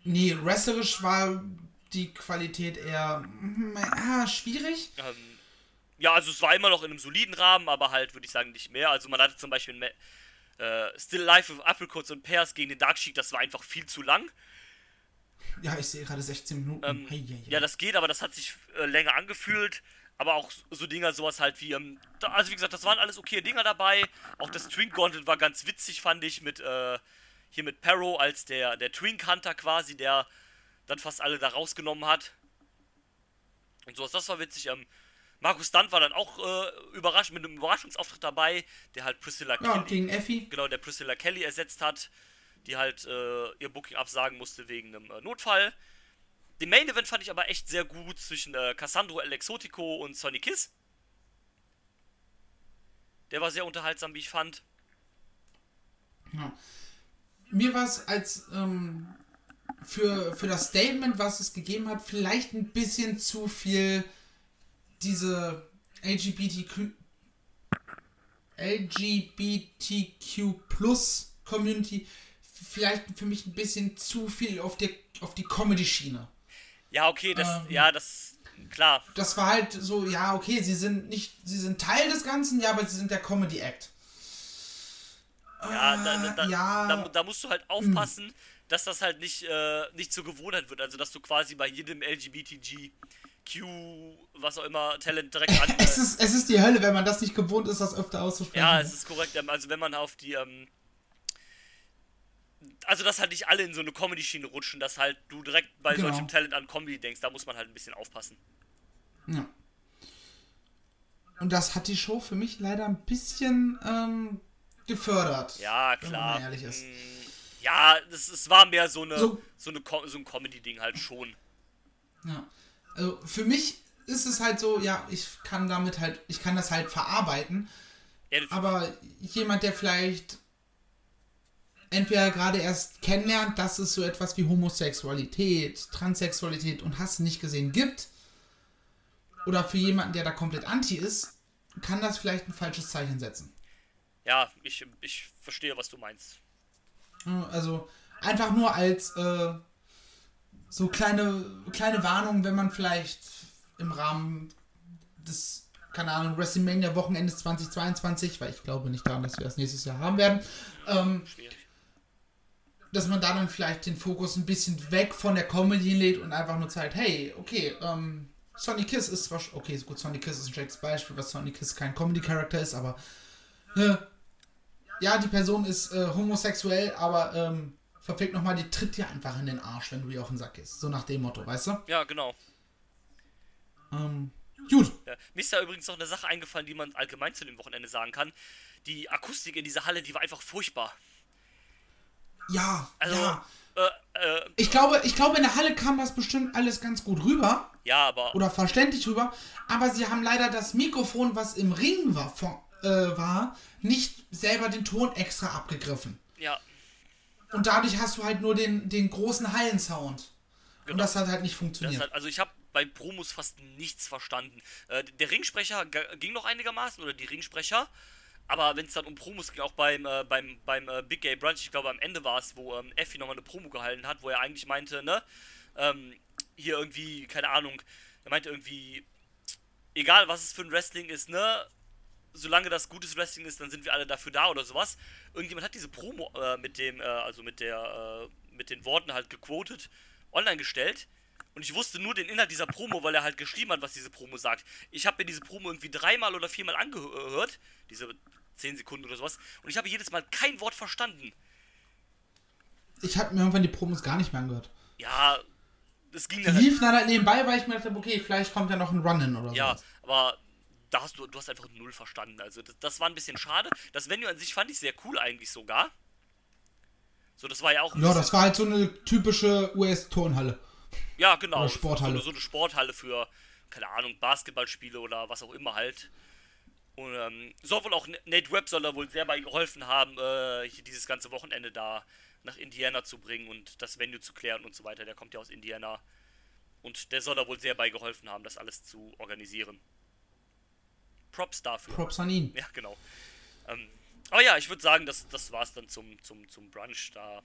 Nee, wrestlerisch war die Qualität eher ah, schwierig. Ähm, ja, also es war immer noch in einem soliden Rahmen, aber halt würde ich sagen nicht mehr. Also man hatte zum Beispiel äh, Still Life with Apricots und Pears gegen den Dark Sheik, das war einfach viel zu lang. Ja, ich sehe gerade 16 Minuten. Ähm, Hei, hei, hei. Ja, das geht, aber das hat sich äh, länger angefühlt. Aber auch so- so Dinger, sowas halt wie, ähm, da, also wie gesagt, das waren alles okay Dinger dabei. Auch das Twink Gauntlet war ganz witzig, fand ich, mit, äh, hier mit Perro als der, der Twink Hunter quasi, der dann fast alle da rausgenommen hat. Und sowas, das war witzig. Ähm, Markus Stunt war dann auch äh, überrascht, mit einem Überraschungsauftritt dabei, der halt Priscilla ja, Kelly, gegen Effi. genau, der Priscilla Kelly ersetzt hat, die halt äh, ihr Booking absagen musste wegen einem äh, Notfall. Den Main Event fand ich aber echt sehr gut zwischen äh, Cassandro El Exotico und Sonny Kiss. Der war sehr unterhaltsam, wie ich fand. Ja. Mir war es als ähm, für, für das Statement, was es gegeben hat, vielleicht ein bisschen zu viel diese LGBTQ LGBTQ Plus Community vielleicht für mich ein bisschen zu viel auf der auf die Comedy Schiene. Ja, okay, das, Ähm. ja, das, klar. Das war halt so, ja, okay, sie sind nicht, sie sind Teil des Ganzen, ja, aber sie sind der Comedy Act. Ja, da, da, da, ja. da, da musst du halt aufpassen, dass das halt nicht, äh, nicht zur Gewohnheit wird. Also, dass du quasi bei jedem LGBTQ, was auch immer, Talent direkt an. Es ist, es ist die Hölle, wenn man das nicht gewohnt ist, das öfter auszusprechen. Ja, es ist korrekt. ähm, Also wenn man auf die, ähm, also dass halt nicht alle in so eine Comedy-Schiene rutschen, dass halt du direkt bei Genau. solchem Talent an Comedy denkst, da muss man halt ein bisschen aufpassen. Ja. Und das hat die Show für mich leider ein bisschen ähm, gefördert. Ja, wenn klar. man mal ehrlich ist. Mm, Ja, es war mehr so eine So- so, eine so ein Comedy-Ding halt schon. Ja. Also für mich ist es halt so, ja, ich kann damit halt, ich kann das halt verarbeiten, Ja, aber jemand, der vielleicht entweder gerade erst kennenlernt, dass es so etwas wie Homosexualität, Transsexualität und Hass nicht gesehen gibt, oder für jemanden, der da komplett anti ist, kann das vielleicht ein falsches Zeichen setzen. ja ich, ich verstehe, was du meinst. Also einfach nur als äh, so kleine, kleine Warnung, wenn man vielleicht im Rahmen des, keine Ahnung, WrestleMania Wochenendes 2022, weil ich glaube nicht daran, dass wir das nächstes Jahr haben werden, ähm, dass man da dann vielleicht den Fokus ein bisschen weg von der Comedy lädt und einfach nur zeigt, hey, okay, ähm, Sonny Kiss ist zwar, okay, gut, Sonny Kiss ist ein schlechtes Beispiel, was Sonny Kiss kein Comedy-Charakter ist, aber äh, ja, die Person ist äh, homosexuell, aber ähm, verfickt nochmal, die tritt dir einfach in den Arsch, wenn du ihr auf den Sack gehst. So nach dem Motto, weißt du? Ja, genau. Ähm, gut. Ja. Mir ist da übrigens noch eine Sache eingefallen, die man allgemein zu dem Wochenende sagen kann. Die Akustik in dieser Halle, die war einfach furchtbar. Ja, Also, ja. äh, äh, Ich glaube, ich glaube, in der Halle kam das bestimmt alles ganz gut rüber. ja, aber oder verständlich rüber, aber sie haben leider das Mikrofon, was im Ring war, von, äh, war nicht selber den Ton extra abgegriffen. ja, Und dadurch hast du halt nur den, den großen Hallensound. Und Genau. das hat halt nicht funktioniert. hat, also ich habe bei Promos fast nichts verstanden. Äh, der Ringsprecher ging noch einigermaßen oder die Ringsprecher. Aber wenn es dann um Promos ging, auch beim, äh, beim, beim äh, Big Gay Brunch, ich glaube am Ende war es, wo ähm, Effi nochmal eine Promo gehalten hat, wo er eigentlich meinte, ne, ähm, hier irgendwie, keine Ahnung, er meinte irgendwie, egal was es für ein Wrestling ist, ne, solange das gutes Wrestling ist, dann sind wir alle dafür da oder sowas. Irgendjemand hat diese Promo äh, mit dem, äh, also mit der, äh, mit den Worten halt gequotet, online gestellt. Und ich wusste nur den Inhalt dieser Promo, weil er halt geschrieben hat, was diese Promo sagt. Ich habe mir diese Promo irgendwie dreimal oder viermal angehört, diese 10 Sekunden oder sowas, und ich habe jedes Mal kein Wort verstanden. Ich habe mir irgendwann die Promos gar nicht mehr angehört. Ja, das ging Die dann. liefen dann halt nebenbei, weil ich mir dachte, okay, vielleicht kommt ja noch ein Run-In oder Ja, so. aber da hast du, du hast einfach null verstanden. Also das, das war ein bisschen schade. Das Venue an sich fand ich sehr cool eigentlich sogar. So, das war ja auch Ja, das war halt so eine typische US-Turnhalle. Ja, genau. Oder Sporthalle. So, eine- so eine Sporthalle für, keine Ahnung, Basketballspiele oder was auch immer halt. Und ähm, soll wohl auch Nate Webb soll da wohl sehr bei geholfen haben, äh, hier dieses ganze Wochenende da nach Indiana zu bringen und das Venue zu klären und so weiter. Der kommt ja aus Indiana. Und der soll da wohl sehr bei geholfen haben, das alles zu organisieren. Props dafür. Props an ihn. Ja, genau. Ähm, aber ja, ich würde sagen, das, das war's dann zum, zum, zum Brunch da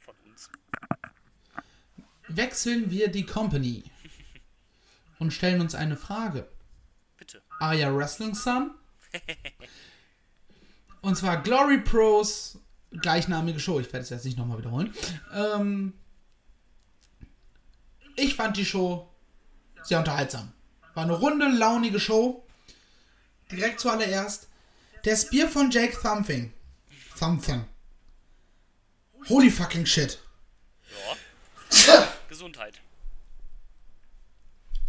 von uns. Wechseln wir die Company und stellen uns eine Frage. Bitte. Aya Wrestling Sun. Und zwar Glory Pros, gleichnamige Show. Ich werde es jetzt nicht nochmal wiederholen. Ähm, ich fand die Show sehr unterhaltsam. War eine runde, launige Show. Direkt zuallererst. Der Spear von Jake Thumping. Thumping. Holy fucking shit. Ja. Gesundheit.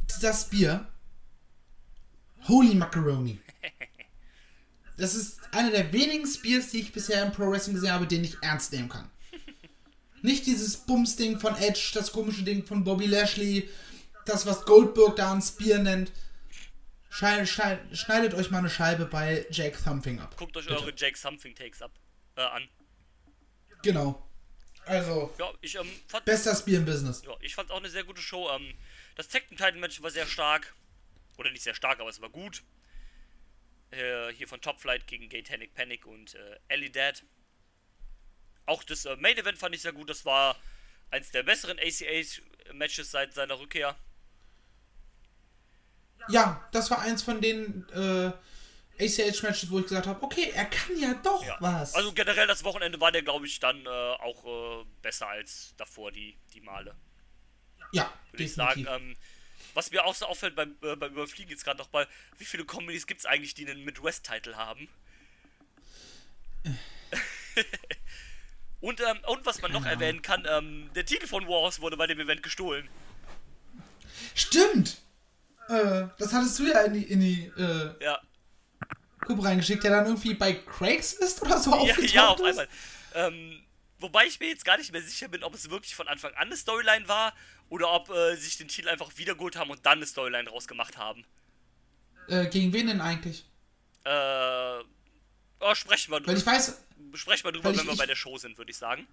dieser Spear. Holy Macaroni. Das ist einer der wenigen Spears, die ich bisher im Pro Wrestling gesehen habe, den ich ernst nehmen kann. Nicht dieses Bums-Ding von Edge, das komische Ding von Bobby Lashley, das, was Goldberg da ein Spear nennt. Schei- schei- Schneidet euch mal eine Scheibe bei Jake Thumping ab. Guckt euch Bitte. eure Jake Something Takes ab, äh, an. Genau. Also, Ja, ich ähm, fand, bester Spear im Business. ja, ich fand auch eine sehr gute Show. Ähm, das Tag Team Title Match war sehr stark. Oder nicht sehr stark, aber es war gut. Äh, hier von Top Flight gegen Gatanic Panic und äh, Ellie Dad. Auch das äh, Main Event fand ich sehr gut. Das war eins der besseren ACA-Matches seit seiner Rückkehr. Ja, das war eins von den äh, ACH-Matches, wo ich gesagt habe, okay, er kann ja doch Ja. was. Also generell das Wochenende war der, glaube ich, dann äh, auch äh, besser als davor die, die Male. ja, Würde ich sagen. Ähm, was mir auch so auffällt beim, äh, beim Überfliegen jetzt gerade noch mal, wie viele Comedies gibt es eigentlich, die einen Midwest-Title haben? Und, ähm, und was man noch erwähnen kann, ähm, der Titel von Wars wurde bei dem Event gestohlen. Stimmt! Äh, das hattest du ja in die, in die äh, Ja, Gruppe reingeschickt, der dann irgendwie bei Craigslist oder so ja, aufgetaucht ja auf ist. einmal. Ähm, wobei ich mir jetzt gar nicht mehr sicher bin, ob es wirklich von Anfang an eine Storyline war oder ob äh, sich den Titel einfach wiedergeholt haben und dann eine Storyline draus gemacht haben. Äh, gegen wen denn eigentlich? Äh, oh, sprechen wir Weil drüber, ich weiß, sprechen wir drüber ich- wenn wir ich- bei der Show sind, würde ich sagen.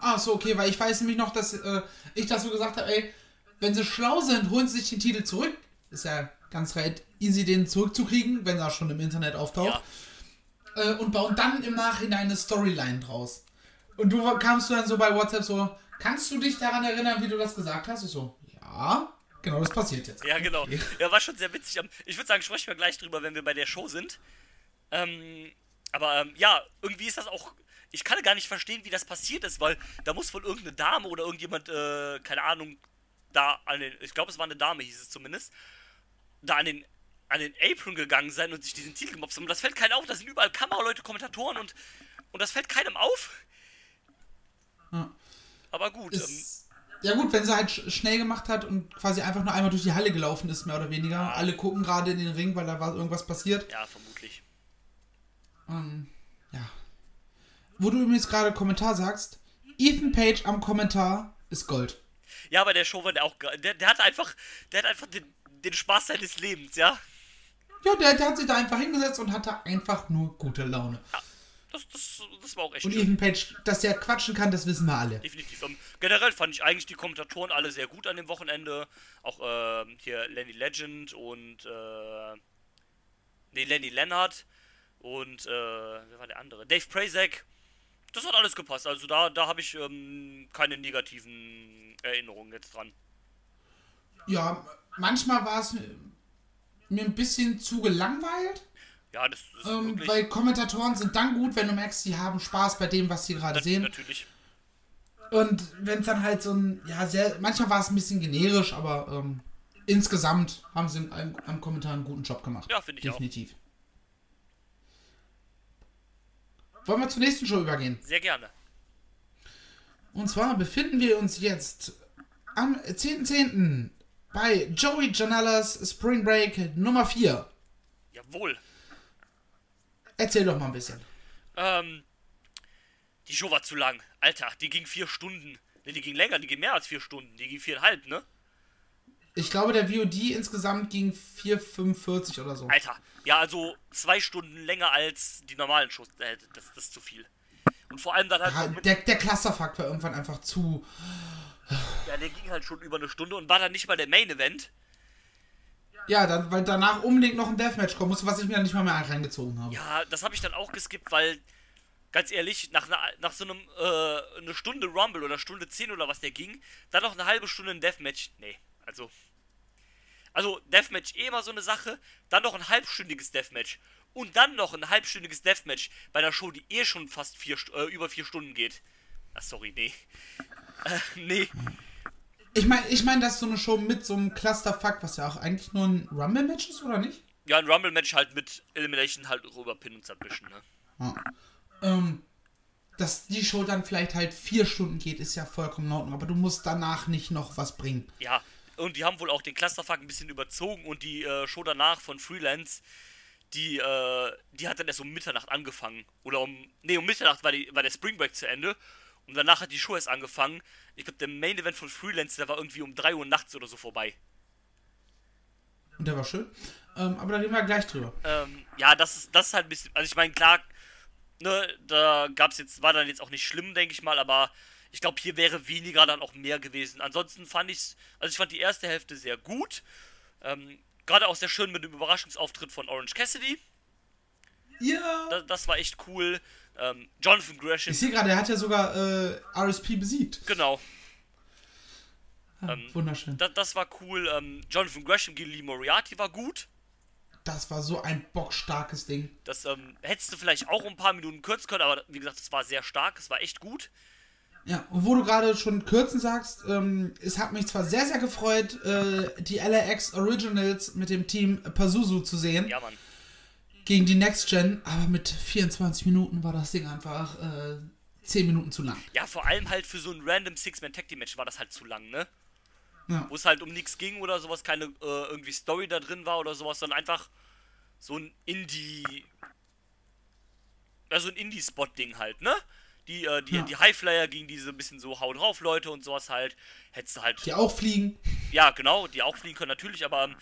Ah, so, okay, weil ich weiß nämlich noch, dass äh, ich das so gesagt habe, ey, wenn sie schlau sind, holen sie sich den Titel zurück. Ist ja ganz recht easy, den zurückzukriegen, wenn er schon im Internet auftaucht. Ja. Äh, und bauen dann im Nachhinein eine Storyline draus. Und du kamst du dann so bei WhatsApp so, kannst du dich daran erinnern, wie du das gesagt hast? Ich so, ja, genau, das passiert jetzt. Ja, genau. Okay. Ja, war schon sehr witzig. Ähm, Ich würde sagen, sprechen wir gleich drüber, wenn wir bei der Show sind. Ähm, aber ähm, ja, irgendwie ist das auch. Ich kann gar nicht verstehen, wie das passiert ist, weil da muss wohl irgendeine Dame oder irgendjemand, äh, keine Ahnung, da an den. Ich glaube, es war eine Dame, hieß es zumindest. Da an den an den Apron gegangen sein und sich diesen Titel gemobst haben. Und das fällt keinem auf. Da sind überall Kameraleute, Kommentatoren und. Und das fällt keinem auf. Ja. Aber gut. Ähm, Ist, ja gut, wenn sie halt sch schnell gemacht hat und quasi einfach nur einmal durch die Halle gelaufen ist, mehr oder weniger. Alle gucken gerade in den Ring, weil da war irgendwas passiert. ja, vermutlich. Ähm, ja. Wo du übrigens gerade Kommentar sagst, Ethan Page am Kommentar ist Gold. Ja, bei der Show war der auch. Der, der hat einfach. Der hat einfach den, den Spaß seines Lebens, ja. Ja, der, der hat sich da einfach hingesetzt und hatte einfach nur gute Laune. Das, das, das war auch echt Und. Ethan Page, dass der quatschen kann, das wissen wir alle. Definitiv. Ähm, generell fand ich eigentlich die Kommentatoren alle sehr gut an dem Wochenende. Auch ähm, hier Lenny Legend und äh, nee, Lenny Leonard und äh, wer war der andere? Dave Prazak. Das hat alles gepasst. Also da, da habe ich ähm, keine negativen Erinnerungen jetzt dran. Ja, manchmal war es mir ein bisschen zu gelangweilt. Ja, das ist Ähm, wirklich weil Kommentatoren sind dann gut, wenn du merkst, sie haben Spaß bei dem, was sie gerade sehen. natürlich. Und wenn es dann halt so ein, ja, sehr, manchmal war es ein bisschen generisch, aber ähm, insgesamt haben sie am, am Kommentar einen guten Job gemacht. Ja, finde ich auch. Definitiv. Wollen wir zur nächsten Show übergehen? Sehr gerne. Und zwar befinden wir uns jetzt am 10.10. bei Joey Janellas Spring Break Nummer 4. Jawohl. Erzähl doch mal ein bisschen. Ähm, die Show war zu lang. Alter, die ging vier Stunden. Ne, die ging länger, die ging mehr als vier Stunden. Die ging viereinhalb, ne? Ich glaube, der VOD insgesamt ging 4,45 oder so. Alter, ja, also zwei Stunden länger als die normalen Shows. Äh, das, das ist zu viel. Und vor allem dann halt. Ja, mit, der, der Clusterfuck war irgendwann einfach zu. ja, der ging halt schon über eine Stunde und war dann nicht mal der Main Event. Ja, dann, weil danach unbedingt noch ein Deathmatch kommen musste, was ich mir dann nicht mal mehr reingezogen habe. Ja, das habe ich dann auch geskippt, weil, ganz ehrlich, nach, einer, nach so einem, äh, eine Stunde Rumble oder Stunde 10 oder was der ging, dann noch eine halbe Stunde ein Deathmatch. Nee, also. Also, Deathmatch eh immer so eine Sache, dann noch ein halbstündiges Deathmatch. Und dann noch ein halbstündiges Deathmatch bei einer Show, die eh schon fast vier, äh, über vier Stunden geht. Ach, sorry, nee. Äh, nee. Ich meine, ich mein, dass so eine Show mit so einem Clusterfuck, was ja auch eigentlich nur ein Rumble-Match ist, oder nicht? Ja, ein Rumble-Match halt mit Elimination halt rüber pinnen und zerwischen, ne? Ja. Ähm, dass die Show dann vielleicht halt vier Stunden geht, ist ja vollkommen in Ordnung, aber du musst danach nicht noch was bringen. Ja, und die haben wohl auch den Clusterfuck ein bisschen überzogen und die äh, Show danach von Freelance, die, äh, die hat dann erst um Mitternacht angefangen. Oder um, nee, um Mitternacht war, die, war der Spring Break zu Ende. Und danach hat die Show erst angefangen. Ich glaube, der Main Event von Freelance, der war irgendwie um 3 Uhr nachts oder so vorbei. Und der war schön. Ähm, aber da reden wir gleich drüber. Ähm, ja, das ist, das ist halt ein bisschen, also ich meine, klar, ne, da gab's jetzt, war dann jetzt auch nicht schlimm, denke ich mal, aber ich glaube, hier wäre weniger dann auch mehr gewesen. Ansonsten fand ich's, also ich fand die erste Hälfte sehr gut. Ähm, Gerade auch sehr schön mit dem Überraschungsauftritt von Orange Cassidy. Ja. Das, das war echt cool. Ähm, Jonathan Gresham, Ich sehe gerade, er hat ja sogar äh, RSP besiegt. genau. Ja, Ähm, wunderschön. Das, das war cool. Ähm, Jonathan Gresham gegen Lee Moriarty war gut. Das war so ein bockstarkes Ding. Das ähm, hättest du vielleicht auch ein paar Minuten kürzen können, aber wie gesagt, es war sehr stark, es war echt gut. Ja, und wo du gerade schon kürzen sagst, ähm, es hat mich zwar sehr, sehr gefreut, äh, die LAX Originals mit dem Team Pazuzu zu sehen Ja, Mann. gegen die Next Gen, aber mit 24 Minuten war das Ding einfach äh, 10 Minuten zu lang. Ja, vor allem halt für so ein random Six-Man-Tag-Team-Match war das halt zu lang, ne? Ja. Wo es halt um nichts ging oder sowas, keine äh, irgendwie Story da drin war oder sowas, sondern einfach so ein Indie. Ja, so ein Indie-Spot-Ding halt, ne? Die, äh, die, Ja. die Highflyer gegen diese bisschen so Hau drauf Leute und sowas halt. Hättest du halt. Die auch fliegen. Ja, genau, die auch fliegen können natürlich, aber. ähm,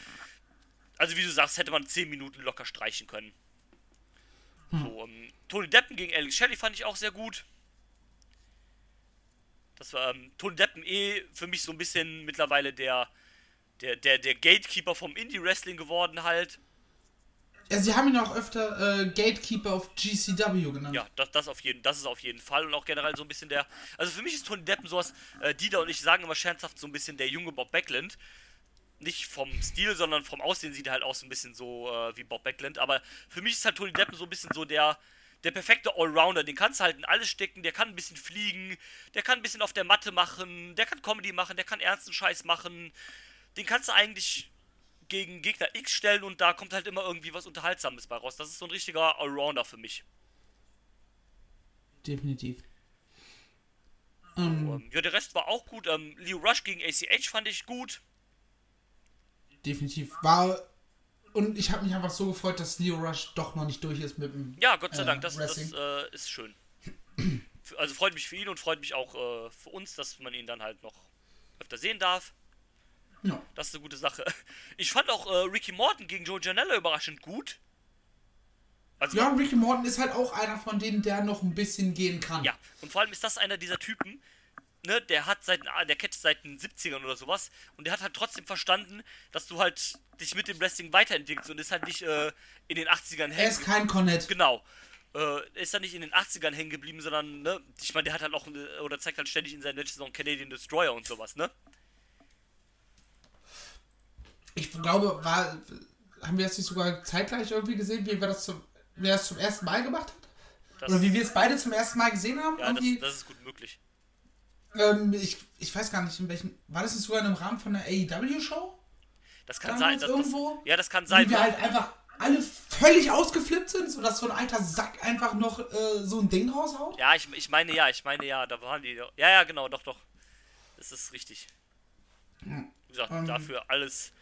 Also, wie du sagst, hätte man 10 Minuten locker streichen können. So, ähm, Tony Deppen gegen Alex Shelley fand ich auch sehr gut. Das war ähm, Tony Deppen eh für mich so ein bisschen mittlerweile der, der, der, der Gatekeeper vom Indie-Wrestling geworden halt. Ja, sie haben ihn auch öfter äh, Gatekeeper of GCW genannt. Ja, das, das, auf jeden, das ist auf jeden Fall und auch generell so ein bisschen der. Also für mich ist Tony Deppen sowas, äh, Dieter und ich sagen immer scherzhaft so ein bisschen der junge Bob Backlund. Nicht vom Stil, sondern vom Aussehen sieht er halt aus so ein bisschen so äh, wie Bob Backlund. Aber für mich ist halt Tony Deppen so ein bisschen so der, der perfekte Allrounder. Den kannst du halt in alles stecken, der kann ein bisschen fliegen, der kann ein bisschen auf der Matte machen, der kann Comedy machen, der kann ernsten Scheiß machen. Den kannst du eigentlich gegen Gegner X stellen und da kommt halt immer irgendwie was Unterhaltsames bei raus. Das ist so ein richtiger Allrounder für mich. Definitiv. Ähm, Ähm, ja, der Rest war auch gut. Ähm, Leo Rush gegen ACH fand ich gut. definitiv. War. Und ich habe mich einfach so gefreut, dass Leo Rush doch noch nicht durch ist mit dem. Ja, Gott sei Äh, Dank, das, das äh, ist schön. Also freut mich für ihn und freut mich auch äh, für uns, dass man ihn dann halt noch öfter sehen darf. Ja. Das ist eine gute Sache. Ich fand auch äh, Ricky Morton gegen Joe Janella überraschend gut. Also, ja, Ricky Morton ist halt auch einer von denen, der noch ein bisschen gehen kann. Ja, und vor allem ist das einer dieser Typen, ne, der hat seit, ah, der catcht seit den 70ern oder sowas und der hat halt trotzdem verstanden, dass du halt dich mit dem Wrestling weiterentwickelst und ist halt nicht äh, in den 80ern Er hängen. ist kein Cornett. Genau. Äh, er ist dann nicht in den 80ern hängen geblieben, sondern, ne, ich meine, der hat halt auch, äh, oder zeigt halt ständig in seinen Matches noch einen Canadian Destroyer und sowas, ne? Ich glaube, war. Haben wir das nicht sogar zeitgleich irgendwie gesehen, wie wir das zum, wer das zum ersten Mal gemacht hat? Das, Oder wie wir es beide zum ersten Mal gesehen haben? ja, das, das ist gut möglich. ähm, ich, ich weiß gar nicht, in welchem. War das nicht sogar im Rahmen von der AEW-Show? Das kann Damals sein, irgendwo? ja, das kann Wie sein. wir halt einfach alle völlig ausgeflippt sind, sodass so ein alter Sack einfach noch äh, so ein Ding raushaut? Ja, ich, ich meine ja, ich meine ja, da waren die. Ja, ja, genau, doch, doch. Das ist richtig. Wie gesagt, Ähm. dafür alles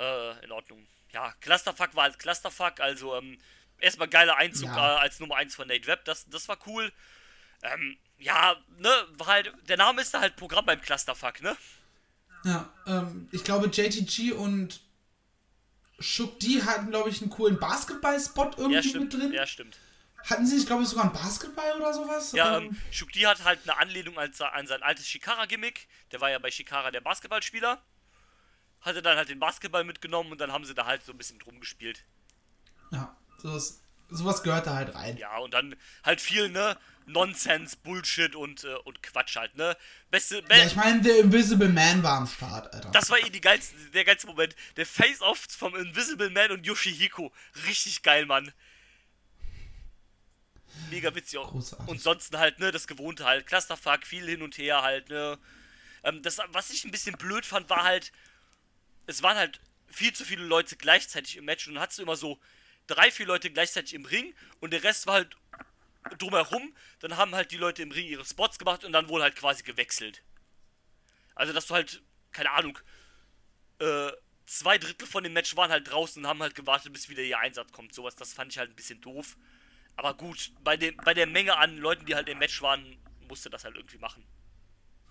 äh, in Ordnung. Ja, Clusterfuck war als Clusterfuck, also ähm, erstmal geiler Einzug Ja. äh, als Nummer 1 von Nate Webb, das, das war cool. Ähm, ja, ne, war halt, der Name ist da halt Programm beim Clusterfuck, ne? Ja, ähm, ich glaube, JTG und Shook D hatten, glaube ich, einen coolen Basketball-Spot irgendwie Ja, mit stimmt. drin. Ja, stimmt. Hatten sie nicht, glaube ich, sogar einen Basketball oder sowas? Ja, ähm, Shukdi hat halt eine Anlehnung als, an sein altes Shikara-Gimmick. Der war ja bei Shikara der Basketballspieler. Hatte dann halt den Basketball mitgenommen und dann haben sie da halt so ein bisschen drum gespielt. ja sowas, sowas gehört da halt rein. Ja, und dann halt viel, ne? Nonsens, Bullshit und, äh, und Quatsch halt, ne? Beste, be Ja, ich meine, der Invisible Man war am Start, Alter. das war eh die geilste, der geilste Moment. Der Face-Off vom Invisible Man und Yoshihiko. Richtig geil, Mann. Mega witzig auch. Großartig. Und sonst halt, ne, das Gewohnte halt. Clusterfuck, viel hin und her halt, ne. Ähm, das, was ich ein bisschen blöd fand, war halt, es waren halt viel zu viele Leute gleichzeitig im Match und dann hattest du immer so drei, vier Leute gleichzeitig im Ring und der Rest war halt drumherum. Dann haben halt die Leute im Ring ihre Spots gemacht und dann wohl halt quasi gewechselt. Also, dass du halt, keine Ahnung, äh, zwei Drittel von dem Match waren halt draußen und haben halt gewartet, bis wieder ihr Einsatz kommt. Sowas, das fand ich halt ein bisschen doof. Aber gut, bei, dem, bei der Menge an Leuten, die halt im Match waren, musste das halt irgendwie machen.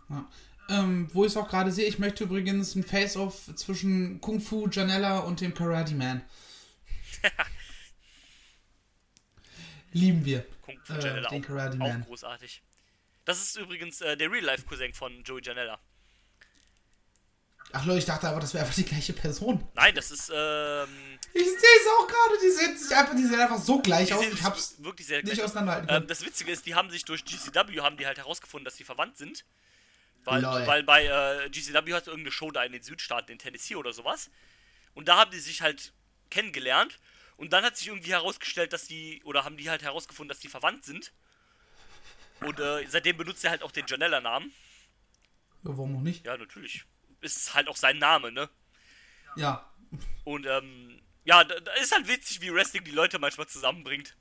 Ja. Ähm, wo ich es auch gerade sehe, ich möchte übrigens ein Face-Off zwischen Kung Fu Janella und dem Karate Man. Lieben wir. Kung Fu Äh, Janella den Karate auch, Man. auch großartig. Das ist übrigens äh, der Real-Life-Cousin von Joey Janella. Ach Leute, ich dachte aber, das wäre einfach die gleiche Person. Nein, das ist, ähm, Ich sehe es auch gerade, die sehen sich einfach, die sehen einfach so gleich aus. Ich hab's wirklich sehr nicht auseinanderhalten Ähm, können. das Witzige ist, die haben sich durch GCW haben die halt herausgefunden, dass sie verwandt sind. Weil, Lol. weil bei äh, GCW hat irgendeine Show da in den Südstaaten, in Tennessee oder sowas. Und da haben die sich halt kennengelernt. Und dann hat sich irgendwie herausgestellt, dass die, oder haben die halt herausgefunden, dass die verwandt sind. Und äh, seitdem benutzt er halt auch den Janella-Namen. Ja, warum noch nicht? Ja, natürlich. Ist halt auch sein Name, ne? Ja. Und ähm, ja, da ist halt witzig, wie Wrestling die Leute manchmal zusammenbringt.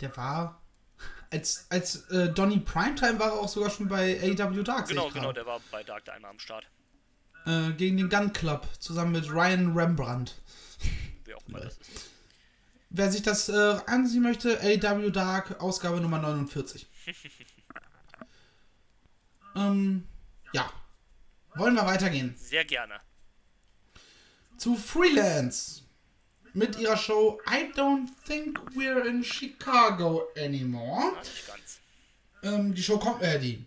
Der war. Als, als äh, Donny Primetime war er auch sogar schon bei AEW Dark. Genau, genau, der war bei Dark da einmal am Start. Äh, gegen den Gun Club zusammen mit Ryan Rembrandt. Wer auch immer das ist. Wer sich das äh, ansehen möchte, AW Dark, Ausgabe Nummer 49. ähm, ja. Wollen wir weitergehen? Sehr gerne. Zu Freelance. Mit ihrer Show I Don't Think We're in Chicago Anymore. Ja. Ähm, die Show kommt, äh, die,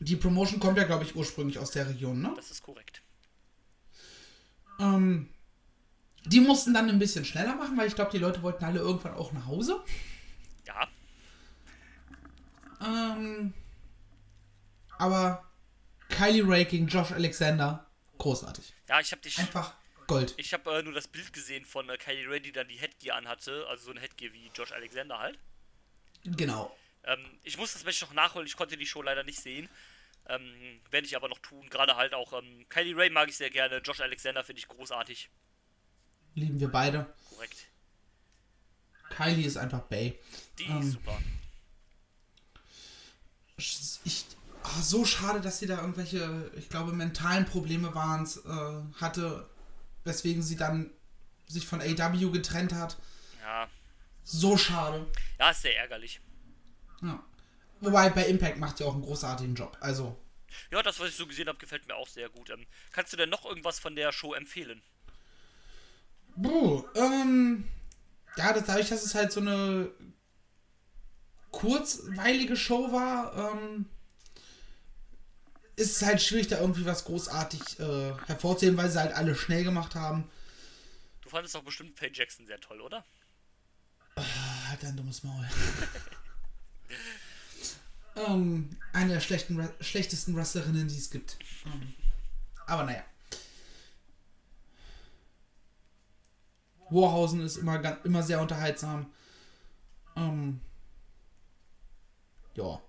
die Promotion kommt ja, glaube ich, ursprünglich aus der Region, ne? Das ist korrekt. Ähm, die mussten dann ein bisschen schneller machen, weil ich glaube, die Leute wollten alle irgendwann auch nach Hause. Ja, Ähm, aber Kylie gegen Josh Alexander, großartig. ja, ich habe dich. Einfach Gold. Ich habe äh, nur das Bild gesehen von äh, Kylie Ray, die dann die Headgear anhatte, also so ein Headgear wie Josh Alexander halt. Genau. Ähm, ich muss das Match noch nachholen, ich konnte die Show leider nicht sehen. Ähm, Werde ich aber noch tun. Gerade halt auch ähm, Kylie Ray mag ich sehr gerne, Josh Alexander finde ich großartig. Lieben wir beide. Korrekt. Kylie ist einfach Bay. Die Ähm. ist super. Ich, ah, so schade, dass sie da irgendwelche, ich glaube, mentalen Probleme waren, äh, hatte, weswegen sie dann sich von AW getrennt hat. Ja. So schade. ja, ist sehr ärgerlich. Ja. Wobei bei Impact macht sie auch einen großartigen Job. Also, Ja, das, was ich so gesehen habe, gefällt mir auch sehr gut. Ähm, kannst du denn noch irgendwas von der Show empfehlen? Buh, ähm, ja, das, dadurch, dass es halt so eine kurzweilige Show war, ähm, ist es halt schwierig, da irgendwie was großartig äh, hervorzuheben, weil sie halt alle schnell gemacht haben. Du fandest doch bestimmt Faye Jackson sehr toll, oder? Ah, Halt ein dummes Maul. ähm, eine der schlechten, schlechtesten Wrestlerinnen, die es gibt. Ähm, aber naja. Warhausen ist immer, immer sehr unterhaltsam. Ähm, ja.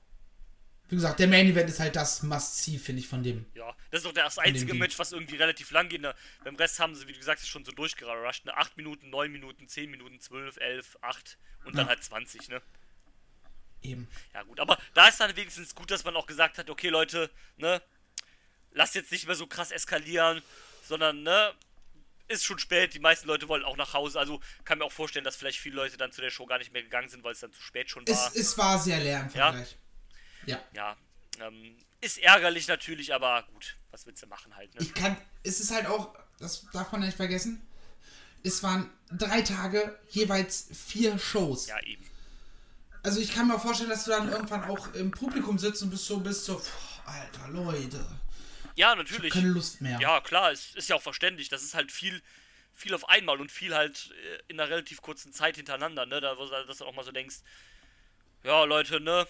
Wie gesagt, der Main Event ist halt das Must-See, finde ich, von dem. Ja, das ist doch das einzige. Match, was irgendwie relativ lang geht. Ne? Beim Rest haben sie, wie du gesagt hast, schon so durchgerusht. Ne? 8 Minuten, 9 Minuten, 10 Minuten, 12, 11, 8 und dann Ja. halt 20, ne? Eben. Ja gut, aber da ist dann wenigstens gut, dass man auch gesagt hat, okay Leute, ne, lasst jetzt nicht mehr so krass eskalieren, sondern, ne, ist schon spät, die meisten Leute wollen auch nach Hause, also kann mir auch vorstellen, dass vielleicht viele Leute dann zu der Show gar nicht mehr gegangen sind, weil es dann zu spät schon Es, war. es war sehr leer im. Vergleich. Ja. Ja, ähm, ist ärgerlich natürlich, aber gut, was willst du machen halt, ne? Ich kann, es ist halt auch, das darf man nicht vergessen, es waren drei Tage, jeweils vier Shows. Ja, eben. Also ich kann mir vorstellen, dass du dann irgendwann auch im Publikum sitzt und bist so, bist so, pff, alter Leute, Ja, natürlich. keine Lust mehr. Ja, klar, es ist ja auch verständlich. Das ist halt viel, viel auf einmal und viel halt äh, in einer relativ kurzen Zeit hintereinander, ne? Da, dass du auch mal so denkst, ja, Leute, ne?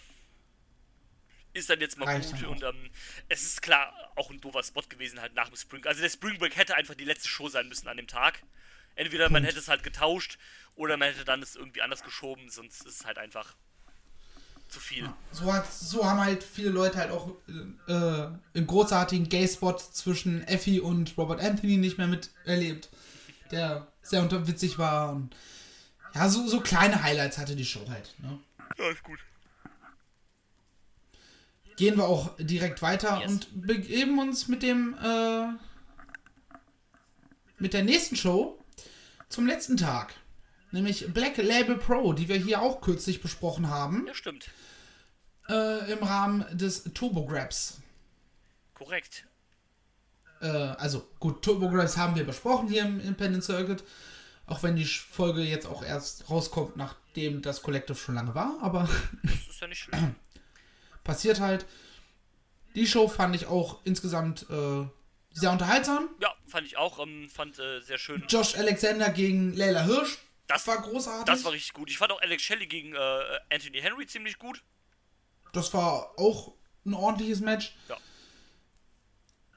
Ist dann jetzt mal Reicht gut. Und ähm, es ist klar auch ein doofer Spot gewesen halt nach dem Spring. Also der Spring Break hätte einfach die letzte Show sein müssen an dem Tag. Entweder man hätte es halt getauscht oder man hätte dann es irgendwie anders geschoben, sonst ist es halt einfach zu viel. So, hat, so haben halt viele Leute halt auch äh, einen großartigen Gay-Spot zwischen Effie und Robert Anthony nicht mehr miterlebt, der sehr unter witzig war. Und ja, so, so kleine Highlights hatte die Show halt. Ne? Ja, ist gut. Gehen wir auch direkt weiter Yes. und begeben uns mit dem äh, mit der nächsten Show zum letzten Tag. Nämlich Black Label Pro, die wir hier auch kürzlich besprochen haben, Ja, stimmt. äh, im Rahmen des Turbo Grabs. Korrekt. Äh, also gut, Turbo Grabs haben wir besprochen hier im Independent Circuit, auch wenn die Folge jetzt auch erst rauskommt, nachdem das Collective schon lange war, aber Das ist ja nicht schlimm. passiert halt. Die Show fand ich auch insgesamt äh, sehr unterhaltsam. Ja, fand ich auch. Ähm, fand äh, sehr schön. Josh Alexander gegen Leila Hirsch. Das war großartig. Das war richtig gut. Ich fand auch Alex Shelley gegen äh, Anthony Henry ziemlich gut. Das war auch ein ordentliches Match. Ja.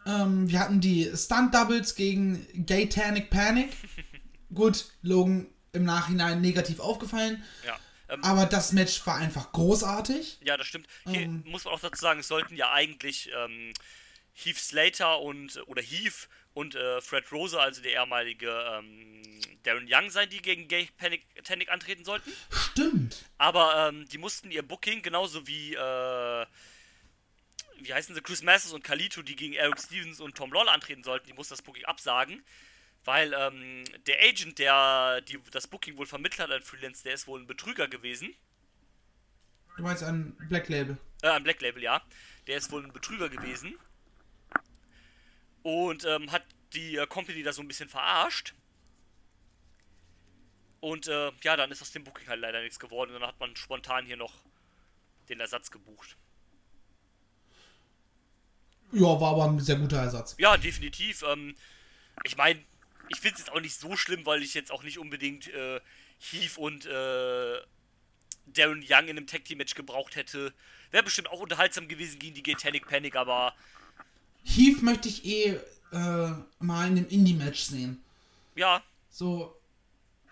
Ähm, wir hatten die Stunt-Doubles gegen Gaytanic Panic. Gut, Logan im Nachhinein negativ aufgefallen. Ja. Ähm, Aber das Match war einfach großartig. ja, das stimmt. Hier ähm, muss man auch dazu sagen, es sollten ja eigentlich ähm, Heath Slater und oder Heath und äh, Fred Rose, also der ehemalige ähm, Darren Young, sein, die gegen Gay Panic, Panic antreten sollten. Stimmt. Aber ähm, die mussten ihr Booking genauso wie, äh, wie heißen sie, Chris Masters und Kalito, die gegen Eric Stevens und Tom Lawler antreten sollten, die mussten das Booking absagen. Weil ähm, der Agent, der die, das Booking wohl vermittelt hat an Freelance, der ist wohl ein Betrüger gewesen. Du meinst ein Black Label. Äh, ein Black Label, ja. Der ist wohl ein Betrüger gewesen. Und ähm, hat die äh, Company da so ein bisschen verarscht. Und äh, ja, dann ist aus dem Booking halt leider nichts geworden. Und dann hat man spontan hier noch den Ersatz gebucht. Ja, war aber ein sehr guter Ersatz. Ja, definitiv. Ähm, ich meine, ich finde es jetzt auch nicht so schlimm, weil ich jetzt auch nicht unbedingt äh, Heath und äh, Darren Young in einem Tag Team Match gebraucht hätte. Wäre bestimmt auch unterhaltsam gewesen gegen die Gatanic Panic, aber Heath möchte ich eh äh, mal in einem Indie-Match sehen. ja, So,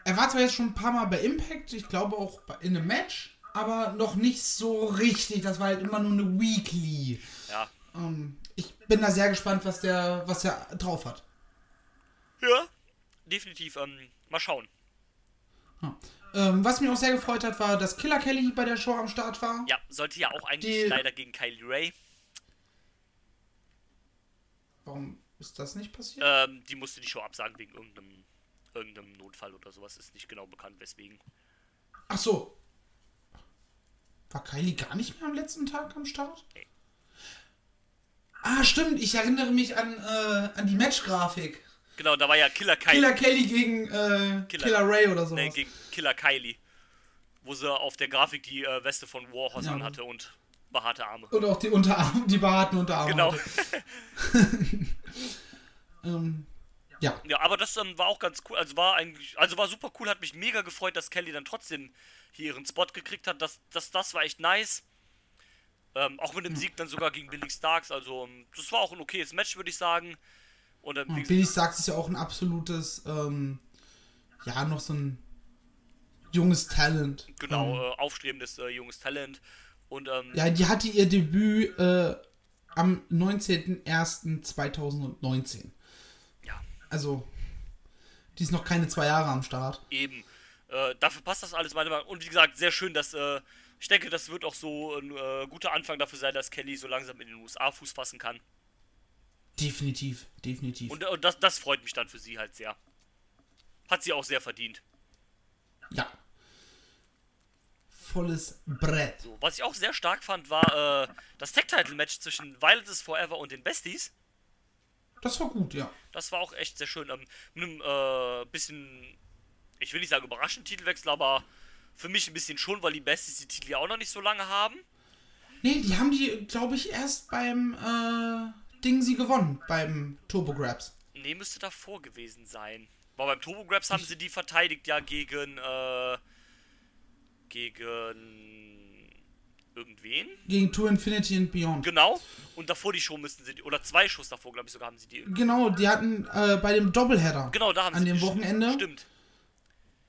er war zwar jetzt schon ein paar Mal bei Impact, ich glaube auch in einem Match, aber noch nicht so richtig. Das war halt immer nur eine Weekly. ja. Ähm, ich bin da sehr gespannt, was der, was er drauf hat. Ja, definitiv. Ähm, mal schauen. Ja. Ähm, was mich auch sehr gefreut hat, war, dass Killer Kelly bei der Show am Start war. Ja, sollte ja auch eigentlich Die- leider gegen Kylie Ray. Warum ist das nicht passiert? Ähm, die musste die Show absagen wegen irgendeinem, irgendeinem Notfall oder sowas. Ist nicht genau bekannt, weswegen. Ach so. War Kylie gar nicht mehr am letzten Tag am Start? Nee. Ah, stimmt. Ich erinnere mich an, äh, an die Matchgrafik. Genau, da war ja Killer Kylie. Killer Kelly gegen äh, Killer- Killer, Ray oder sowas. Nee, gegen Killer Kylie. Wo sie auf der Grafik die äh, Weste von Warhorse Ja. anhatte und behaarte Arme. Und auch die Unterarme, die behaarten Unterarme. Genau. ähm, ja. Ja, aber das ähm, war auch ganz cool. Also war eigentlich, also war super cool, hat mich mega gefreut, dass Kelly dann trotzdem hier ihren Spot gekriegt hat. Das, das, das war echt nice. Ähm, auch mit dem Sieg dann sogar gegen Billy Starks. Also, ähm, das war auch ein okayes Match, würde ich sagen. Und wie gesagt, Billy Starks ist ja auch ein absolutes, ähm, ja, noch so ein junges Talent. genau, Ähm, äh, aufstrebendes äh, junges Talent. Und ähm, ja, die hatte ihr Debüt äh, am 19.01.2019. ja, Also, die ist noch keine zwei Jahre am Start. eben. Äh, dafür passt das alles meiner Meinung nach. Und wie gesagt, sehr schön, dass. Äh, ich denke, das wird auch so ein äh, guter Anfang dafür sein, dass Kelly so langsam in den USA Fuß fassen kann. Definitiv, definitiv. Und, und das, das freut mich dann für sie halt sehr. Hat sie auch sehr verdient. ja. Volles Brett. So, was ich auch sehr stark fand, war äh, das Tag-Title-Match zwischen Violence is Forever und den Besties. Das war gut, ja. Das war auch echt sehr schön. Ähm, mit einem äh, bisschen, ich will nicht sagen überraschenden Titelwechsel, aber für mich ein bisschen schon, weil die Besties die Titel ja auch noch nicht so lange haben. Nee, die haben die, glaube ich, erst beim äh, Ding sie gewonnen, beim Turbo Grabs. Nee, müsste davor gewesen sein. Aber beim Turbo Grabs haben sie die verteidigt ja gegen, äh, gegen irgendwen. Gegen To Infinity and Beyond. Genau. Und davor die Show müssten sie, die- oder zwei Shows davor, glaube ich sogar, haben sie die. Genau, die hatten äh, bei dem Doubleheader Genau, da haben an sie dem die- Wochenende Stimmt.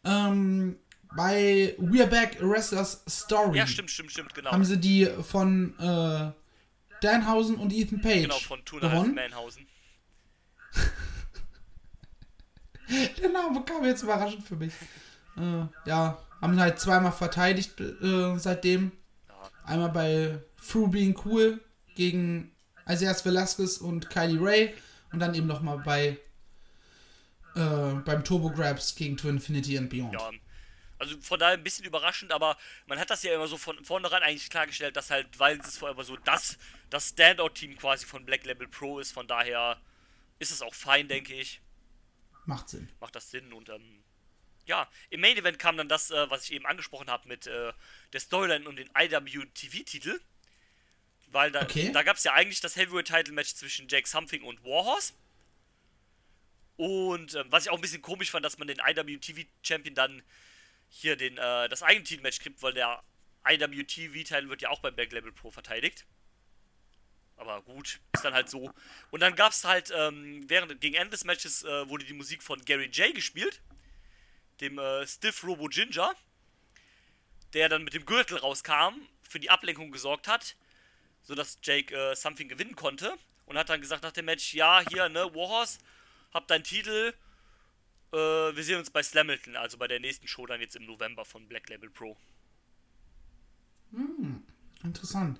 ähm, bei We're Back Wrestler's Story Ja, stimmt, stimmt, stimmt, genau. haben sie die von äh, Danhausen und Ethan Page Genau, von Two gewonnen. Manhausen. Der Name kam jetzt überraschend für mich. Äh, ja, haben halt zweimal verteidigt äh, seitdem. Einmal bei Through Being Cool gegen Isaias Velasquez und Kylie Ray und dann eben nochmal bei äh, beim Turbo Grabs gegen To Infinity and Beyond. Ja, also von daher ein bisschen überraschend, aber man hat das ja immer so von vornherein eigentlich klargestellt, dass halt, weil es vorher so das, das Standout-Team quasi von Black Label Pro ist, von daher ist es auch fein, denke ich. Macht Sinn. Macht das Sinn und ähm, ja, im Main Event kam dann das, äh, was ich eben angesprochen habe mit äh, der Storyline und den IWTV-Titel. Weil da, Okay. da gab es ja eigentlich das Heavyweight-Title-Match zwischen Jake Something und Warhorse. Und ähm, was ich auch ein bisschen komisch fand, dass man den IWTV-Champion dann hier den, äh, das eigene Titelmatch kriegt, weil der IWTV-Titel wird ja auch beim Black Pro verteidigt. Aber gut, ist dann halt so. Und dann gab es halt, ähm, während gegen Ende des Matches äh, wurde die Musik von Gary J gespielt, dem äh, Stiff Robo Ginger, der dann mit dem Gürtel rauskam, für die Ablenkung gesorgt hat, sodass Jake äh, Something gewinnen konnte. Und hat dann gesagt nach dem Match, ja, hier, ne, Warhorse, hab deinen Titel. Äh, wir sehen uns bei Slamilton, also bei der nächsten Show dann jetzt im November von Black Label Pro. Interessant.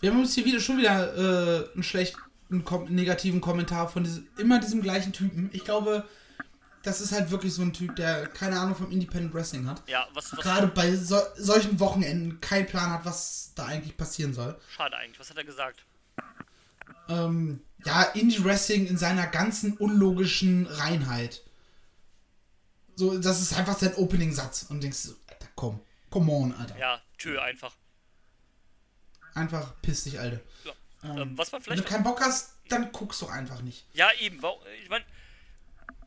Wir haben uns hier wieder schon wieder äh, einen schlechten, kom negativen Kommentar von diesem, immer diesem gleichen Typen. Ich glaube, das ist halt wirklich so ein Typ, der keine Ahnung vom Independent Wrestling hat. Ja, was, was Gerade bei so, solchen Wochenenden keinen Plan hat, was da eigentlich passieren soll. schade eigentlich. Was hat er gesagt? Ähm, ja, Indie-Wrestling in seiner ganzen unlogischen Reinheit. So, das ist einfach sein Opening-Satz. Und denkst du, Alter, komm. Come on, Alter. Ja, tschö, einfach. Einfach piss dich, Alter. Ja. Ähm, Ähm, was man Wenn du vielleicht. keinen Bock hast, dann guckst du einfach nicht. Ja, eben. Ich meine,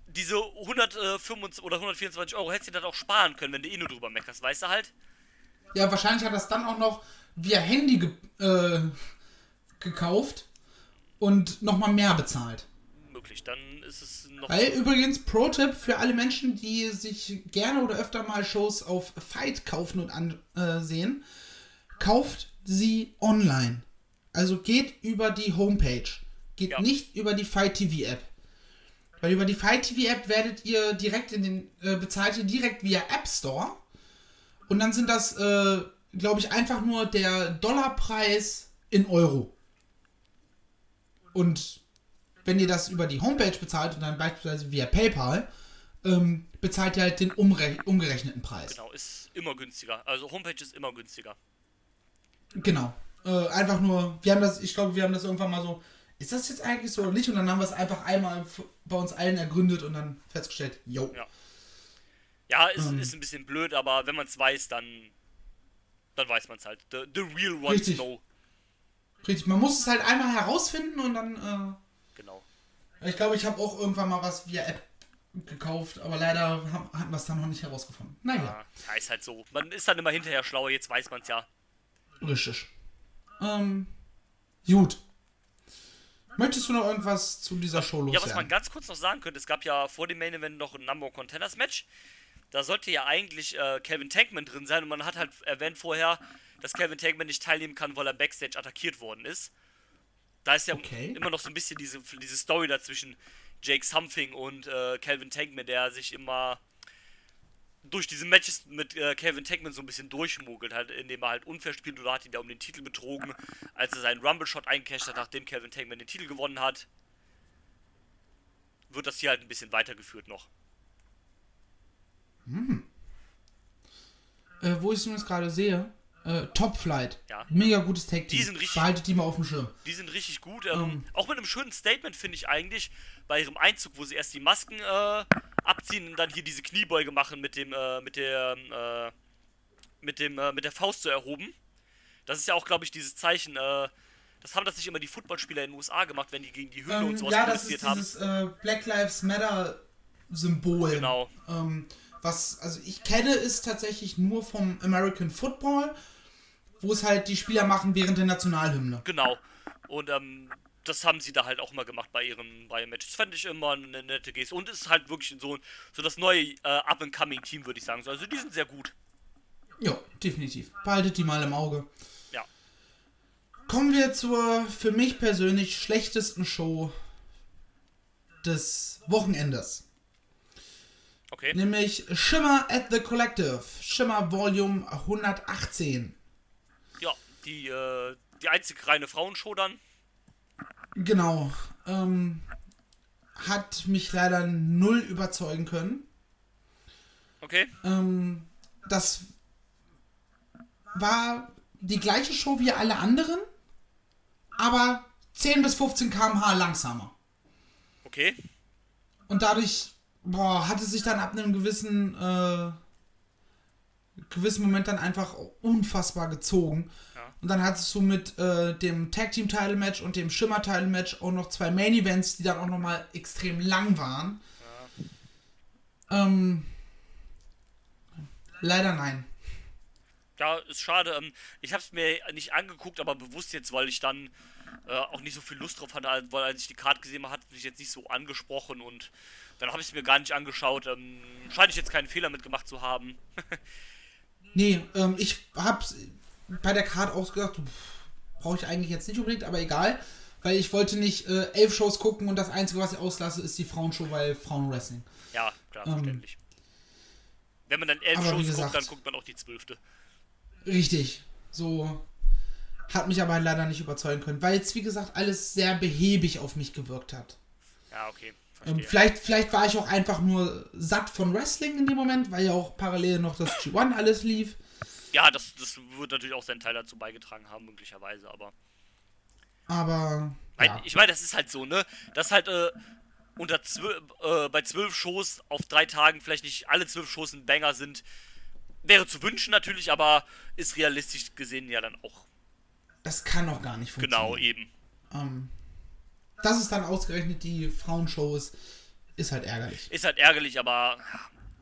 diese 125 oder 124 Euro hättest du dann auch sparen können, wenn du eh nur drüber meckerst, weißt du halt? Ja, wahrscheinlich hat er es dann auch noch via Handy ge äh, gekauft und nochmal mehr bezahlt. Möglich. Dann ist es noch. Weil übrigens, Pro-Tipp für alle Menschen, die sich gerne oder öfter mal Shows auf Fight kaufen und ansehen, kauft sie online. Also geht über die Homepage. Geht Ja. nicht über die Fight TV App. Weil über die Fight TV App werdet ihr direkt in den, äh, bezahlt ihr direkt via App Store. Und dann sind das, äh, glaube ich, einfach nur der Dollarpreis in Euro. Und wenn ihr das über die Homepage bezahlt und dann beispielsweise via PayPal, ähm, bezahlt ihr halt den umgerechneten Preis. Genau, ist immer günstiger. Also Homepage ist immer günstiger. Genau. Äh, einfach nur, wir haben das, ich glaube, wir haben das irgendwann mal so, ist das jetzt eigentlich so oder nicht? Und dann haben wir es einfach einmal bei uns allen ergründet und dann festgestellt, yo. Ja. Ja, ist, Ähm. ist ein bisschen blöd, aber wenn man es weiß, dann. Dann weiß man es halt. The, the real ones Richtig. know. Richtig, man muss es halt einmal herausfinden und dann, Genau. Ich glaube, ich habe auch irgendwann mal was via App gekauft, aber leider hatten wir es dann noch nicht herausgefunden. Naja, Ja, ja, ist halt so. Man ist dann immer hinterher schlauer, jetzt weiß man es ja. richtig. Ähm, gut. Möchtest du noch irgendwas zu dieser Show Ja, was man loswerden? ganz kurz noch sagen könnte, es gab ja vor dem Main Event noch ein Number Contenders Match. Da sollte ja eigentlich äh, Kevin Tankman drin sein und man hat halt erwähnt vorher, dass Kevin Tankman nicht teilnehmen kann, weil er Backstage attackiert worden ist. Da ist ja Okay. immer noch so ein bisschen diese, diese Story dazwischen Jake Something und äh, Calvin Tankman, der sich immer durch diese Matches mit äh, Calvin Tankman so ein bisschen durchmogelt, halt, indem er halt unfair spielt oder hat ihn da um den Titel betrogen, als er seinen Rumble-Shot eingecasht hat, nachdem Calvin Tankman den Titel gewonnen hat wird das hier halt ein bisschen weitergeführt noch. Äh, wo ich es jetzt gerade sehe, äh, Top Flight. Ja. Mega gutes Tag Team. Die sind richtig- Behaltet die mal auf dem Schirm. Die sind richtig gut. Ähm, Ähm. Auch mit einem schönen Statement finde ich eigentlich bei ihrem Einzug, wo sie erst die Masken äh, abziehen und dann hier diese Kniebeuge machen mit dem äh, mit der äh, mit dem äh, mit der Faust so erhoben. Das ist ja auch, glaube ich, dieses Zeichen. Äh, das haben das nicht immer die Footballspieler in den USA gemacht, wenn die gegen die Hymne und Ähm, sowas ja, das ist protestiert haben. dieses äh, Black Lives Matter Symbol. Genau. Ähm, was, also ich kenne es tatsächlich nur vom American Football, wo es halt die Spieler machen während der Nationalhymne. Genau. Und ähm, das haben sie da halt auch mal gemacht bei ihren, bei Matches. Fand ich immer eine nette Geste. Und es ist halt wirklich so, so das neue äh, Up-and-Coming-Team, würde ich sagen. Also die sind sehr gut. Ja, definitiv. Behaltet die mal im Auge. Ja. Kommen wir zur für mich persönlich schlechtesten Show des Wochenendes. Okay. Nämlich Shimmer at the Collective. Shimmer Volume 118. Die, äh, die einzig reine Frauenshow dann. Genau. Ähm, hat mich leider null überzeugen können. Okay. Ähm, das war die gleiche Show wie alle anderen, aber 10 bis 15 km/h langsamer. Okay. Und dadurch boah, hatte sich dann ab einem gewissen, äh, gewissen Moment dann einfach unfassbar gezogen. Und dann hattest du mit äh, dem Tag Team Title Match und dem Schimmer Title Match auch noch zwei Main Events, die dann auch nochmal extrem lang waren. Ähm, leider nein. Ja, ist schade. Ähm, ich habe es mir nicht angeguckt, aber bewusst jetzt, weil ich dann äh, auch nicht so viel Lust drauf hatte, weil als ich die Karte gesehen habe, hat mich jetzt nicht so angesprochen und dann habe ich es mir gar nicht angeschaut. Ähm, scheine ich jetzt keinen Fehler mitgemacht zu haben. Nee, ähm, ich hab's bei der Card ausgedacht, brauche ich eigentlich jetzt nicht unbedingt, aber egal. Weil ich wollte nicht äh, elf Shows gucken und das Einzige, was ich auslasse, ist die Frauenshow, weil Frauenwrestling. Ja, klar, Ähm, verständlich. Wenn man dann elf Shows gesagt- guckt, dann guckt man auch die zwölfte. Richtig. So hat mich aber leider nicht überzeugen können, weil es, wie gesagt, alles sehr behäbig auf mich gewirkt hat. Ja, okay. Ähm, vielleicht, vielleicht war ich auch einfach nur satt von Wrestling in dem Moment, weil ja auch parallel noch das G1 alles lief. Ja, das, das wird natürlich auch seinen Teil dazu beigetragen haben, möglicherweise, aber. Aber ja. Ich meine, das ist halt so, ne? Dass halt äh, unter zwölf, äh, bei zwölf Shows auf drei Tagen vielleicht nicht alle zwölf Shows ein Banger sind, wäre zu wünschen natürlich, aber ist realistisch gesehen ja dann auch das kann doch gar nicht genau funktionieren. eben. Ähm, dass es dann ausgerechnet die Frauenshow ist, ist halt ärgerlich. Ist halt ärgerlich, aber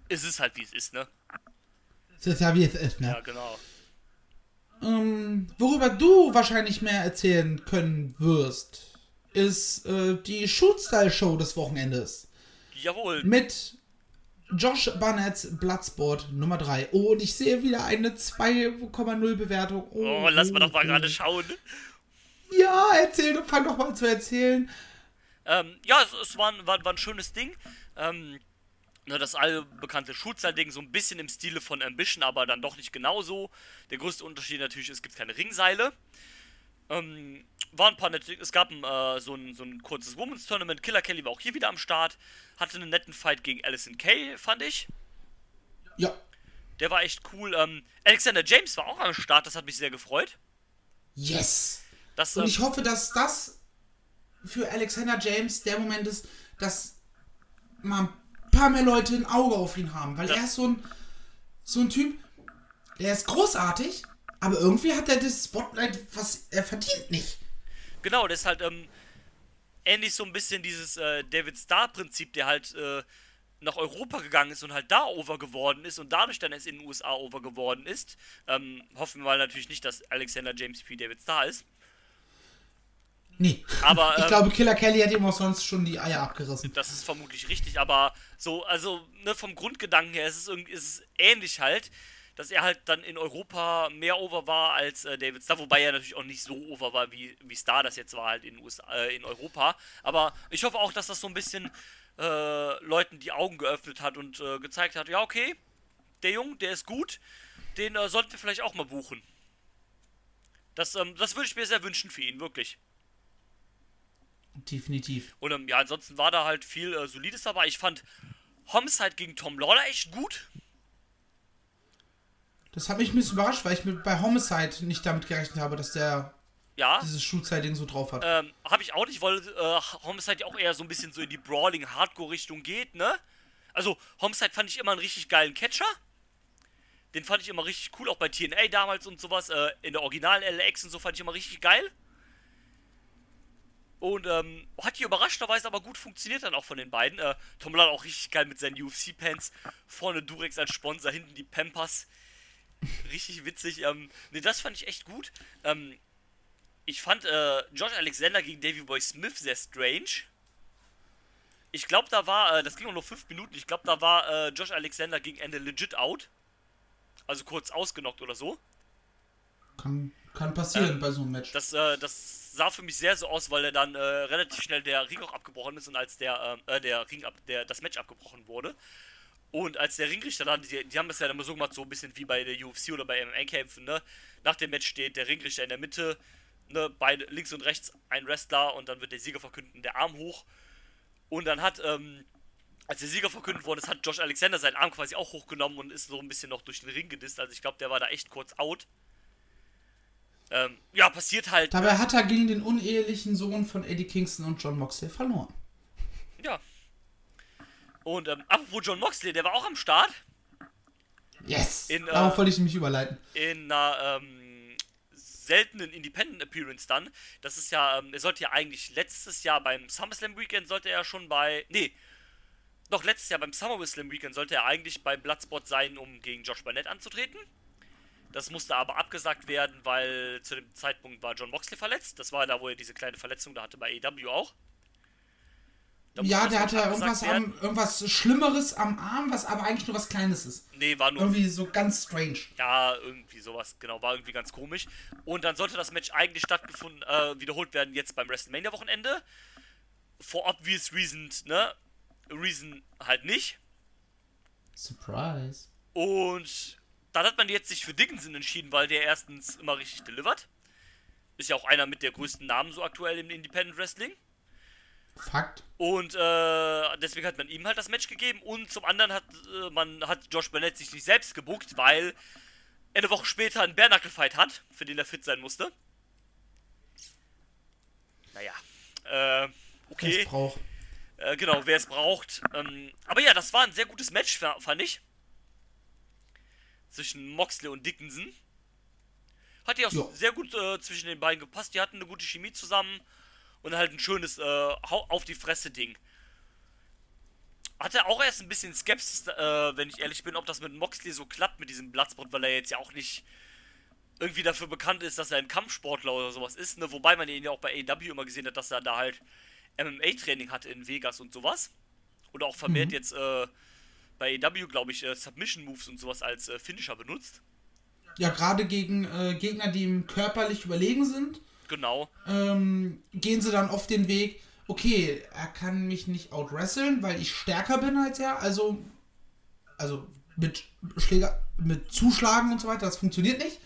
es ist halt wie es ist, ne? Das ist ja wie es ist, ne? Ja, genau. Ähm, worüber du wahrscheinlich mehr erzählen können wirst, ist äh, die Shoot-Style-Show des Wochenendes. Jawohl. Mit Josh Barnett's Bloodsport Nummer 3. Oh, und ich sehe wieder eine 2,0 Bewertung. Oh, Oh, lass mal doch mal oh, gerade schauen. Ja, erzähl, doch, fang doch mal zu erzählen. Ähm, ja, es, es war, ein- war, war ein schönes Ding. Ähm, ne, das allbekannte Schutzseil-Ding, so ein bisschen im Stile von Ambition, aber dann doch nicht genauso. Der größte Unterschied natürlich, es gibt keine Ringseile. Ähm, war ein paar nette, es gab ein, äh, so, ein, so ein kurzes Women's Tournament. Killer Kelly war auch hier wieder am Start. Hatte einen netten Fight gegen Alison Kay, fand ich. Ja, Der war echt cool. Ähm, Alexander James war auch am Start, das hat mich sehr gefreut. yes. Das, Und ähm, ich hoffe, dass das für Alexander James der Moment ist, dass mal ein paar mehr Leute ein Auge auf ihn haben. Weil Das- er ist so ein, so ein Typ, der ist großartig, aber irgendwie hat er das Spotlight, was er verdient, nicht. Genau, das ist halt ähm, ähnlich so ein bisschen dieses äh, David Starr-Prinzip, der halt äh, nach Europa gegangen ist und halt da over geworden ist und dadurch dann erst in den USA over geworden ist. Ähm, hoffen wir mal natürlich nicht, dass Alexander James P. David Starr ist. Nee. Aber, ich ähm, glaube, Killer Kelly hat ihm auch sonst schon die Eier abgerissen. Das ist vermutlich richtig, aber so, also ne, vom Grundgedanken her ist es, irgendwie, ist es ähnlich halt, dass er halt dann in Europa mehr over war als äh, David Starr, wobei er natürlich auch nicht so over war, wie, wie Starr das jetzt war halt in, USA, äh, in Europa. Aber ich hoffe auch, dass das so ein bisschen äh, Leuten die Augen geöffnet hat und äh, gezeigt hat, ja okay, der Junge, der ist gut, den äh, sollten wir vielleicht auch mal buchen. Das, ähm, das würde ich mir sehr wünschen für ihn, wirklich. Definitiv. Und ähm, ja, ansonsten war da halt viel äh, Solides dabei. Ich fand Homicide gegen Tom Lawler echt gut. Das hat mich ein bisschen überrascht, weil ich mit bei Homicide nicht damit gerechnet habe, dass der Ja. dieses Shoot-Ding so drauf hat. Ähm, habe ich auch nicht, weil äh, Homicide ja auch eher so ein bisschen so in die Brawling-Hardcore-Richtung geht, ne? Also, Homicide fand ich immer einen richtig geilen Catcher. Den fand ich immer richtig cool, auch bei TNA damals und sowas. Äh, in der originalen LX und so fand ich immer richtig geil. Und ähm, hat hier überraschenderweise aber gut funktioniert dann auch von den beiden. Äh, Tom Lawler auch richtig geil mit seinen UFC-Pants. Vorne Durex als Sponsor, hinten die Pampers. Richtig witzig. Ähm, ne, das fand ich echt gut. Ähm, ich fand äh, Josh Alexander gegen Davy Boy Smith sehr strange. Ich glaube, da war, äh, das ging nur 5 Minuten, ich glaube, da war äh, Josh Alexander gegen Ende legit out. Also kurz ausgenockt oder so. Kann, kann passieren Ähm, bei so einem Match. Das, äh, das sah für mich sehr so aus, weil er dann äh, relativ schnell der Ring auch abgebrochen ist und als der, äh, der Ring ab, der, das Match abgebrochen wurde. Und als der Ringrichter dann, die, die haben das ja immer so gemacht, so ein bisschen wie bei der UFC oder bei MMA-Kämpfen, ne? Nach dem Match steht der Ringrichter in der Mitte, ne? Beide, links und rechts ein Wrestler und dann wird der Sieger verkündet der Arm hoch. Und dann hat, ähm, als der Sieger verkündet worden ist, hat Josh Alexander seinen Arm quasi auch hochgenommen und ist so ein bisschen noch durch den Ring gedisst. Also ich glaube, der war da echt kurz out. Ähm, ja, passiert halt. Dabei hat er gegen den unehelichen Sohn von Eddie Kingston und John Moxley verloren. Ja. Und ähm, apropos John Moxley, der war auch am Start Yes! In, äh, Darauf wollte ich mich überleiten. in einer ähm, seltenen Independent Appearance dann. Das ist ja, ähm, er sollte ja eigentlich letztes Jahr beim SummerSlam Weekend sollte er schon bei, nee, doch letztes Jahr beim SummerSlam Weekend sollte er eigentlich bei Bloodspot sein, um gegen Josh Barnett anzutreten. Das musste aber abgesagt werden, weil zu dem Zeitpunkt war John Moxley verletzt. Das war da, wo er diese kleine Verletzung da hatte bei AEW auch. Da Ja, der hatte irgendwas, am, irgendwas Schlimmeres am Arm, was aber eigentlich nur was Kleines ist. Nee, war nur Irgendwie so ganz strange. Ja, irgendwie sowas, genau, war irgendwie ganz komisch. Und dann sollte das Match eigentlich stattgefunden, äh, wiederholt werden jetzt beim WrestleMania-Wochenende. For obvious reasons, ne? Reason halt nicht. Surprise. Und dann hat man jetzt sich für Dickinson entschieden, weil der erstens immer richtig delivert. Ist ja auch einer mit der größten Namen so aktuell im Independent Wrestling. Fakt. Und äh, deswegen hat man ihm halt das Match gegeben. Und zum anderen hat äh, man hat Josh Burnett sich nicht selbst gebuckt, weil er eine Woche später einen Bare Fight hat, für den er fit sein musste. Naja. Äh, Wer okay. es braucht. Äh, genau, wer es braucht. Ähm, aber ja, das war ein sehr gutes Match, fa- fand ich. Zwischen Moxley und Dickinson. Hat ja auch Ja. sehr gut äh, zwischen den beiden gepasst. Die hatten eine gute Chemie zusammen. Und halt ein schönes äh, Hau auf die Fresse Ding. Hatte auch erst ein bisschen Skepsis, äh, wenn ich ehrlich bin, ob das mit Moxley so klappt mit diesem Bloodspot, weil er jetzt ja auch nicht irgendwie dafür bekannt ist, dass er ein Kampfsportler oder sowas ist. Ne? Wobei man ihn ja auch bei AEW immer gesehen hat, dass er da halt MMA-Training hatte in Vegas und sowas. Oder auch vermehrt jetzt äh, bei AEW, glaube ich, äh, Submission-Moves und sowas als äh, Finisher benutzt. Ja, gerade gegen äh, Gegner, die ihm körperlich überlegen sind, Genau. ähm, gehen sie dann oft den Weg, okay, er kann mich nicht outwresteln, weil ich stärker bin als er, also, also mit Schläger, mit Zuschlagen und so weiter, das funktioniert nicht.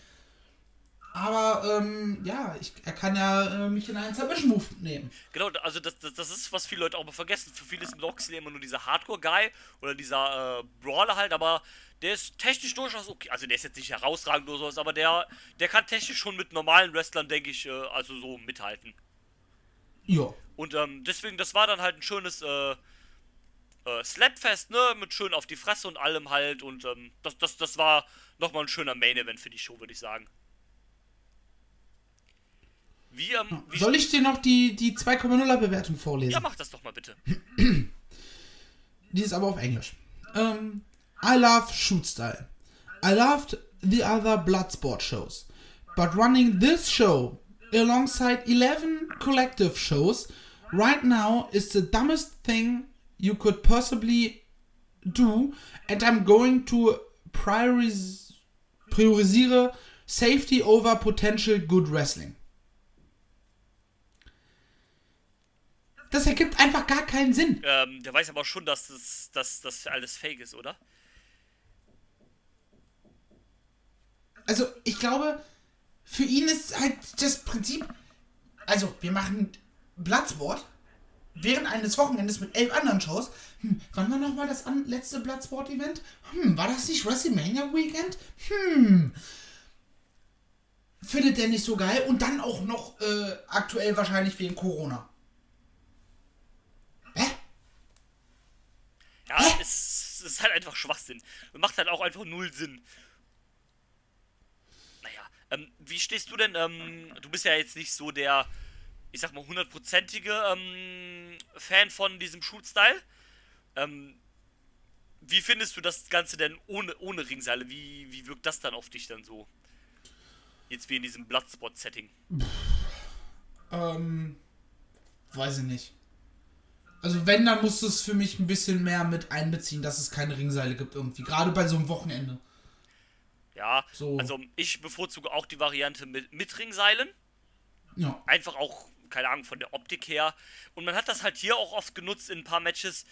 Aber ähm, ja, ich, er kann ja äh, mich in einen Submission-Move nehmen. Genau, also das, das, das ist, was viele Leute auch mal vergessen. Für viele ist Moxley immer nur dieser Hardcore-Guy oder dieser äh, Brawler halt, aber der ist technisch durchaus okay. Also der ist jetzt nicht herausragend oder sowas, aber der, der kann technisch schon mit normalen Wrestlern, denke ich, äh, also so mithalten. Ja. Und ähm, deswegen, das war dann halt ein schönes äh, äh, Slapfest, ne? Mit schön auf die Fresse und allem halt. Und ähm, das, das, das war nochmal ein schöner Main-Event für die Show, würde ich sagen. Wie, ähm, wie Soll ich dir noch die, die 2,0er Bewertung vorlesen? Ja, mach das doch mal bitte. Die ist aber auf Englisch. Ähm, I love shoot style. I loved the other Bloodsport shows. But running this show alongside 11 collective shows right now is the dumbest thing you could possibly do and I'm going to prioris priorisiere safety over potential good wrestling. Das ergibt einfach gar keinen Sinn. Ähm, der weiß aber schon, dass das, dass das alles fake ist, oder? also ich glaube, für ihn ist halt das Prinzip, also wir machen Bloodsport während eines Wochenendes mit elf anderen Shows. Hm, wann war nochmal das letzte Bloodsport-Event? Hm, war das nicht WrestleMania Weekend? Hm. Findet der nicht so geil und dann auch noch äh, aktuell wahrscheinlich wegen Corona. Ja, es, es ist halt einfach Schwachsinn. Und macht halt auch einfach null Sinn. Naja, ähm, wie stehst du denn, ähm, du bist ja jetzt nicht so der, ich sag mal, hundertprozentige ähm, Fan von diesem Shoot-Style. Ähm, wie findest du das Ganze denn ohne, ohne Ringseile? Wie, wie wirkt das dann auf dich dann so? Jetzt wie in diesem Bloodspot-Setting. Ähm, weiß ich nicht. Also wenn, dann muss es für mich ein bisschen mehr mit einbeziehen, dass es keine Ringseile gibt irgendwie. Gerade bei so einem Wochenende. Ja, So. also ich bevorzuge auch die Variante mit, mit Ringseilen. Ja. einfach auch, keine Ahnung, von der Optik her. Und man hat das halt hier auch oft genutzt in ein paar Matches,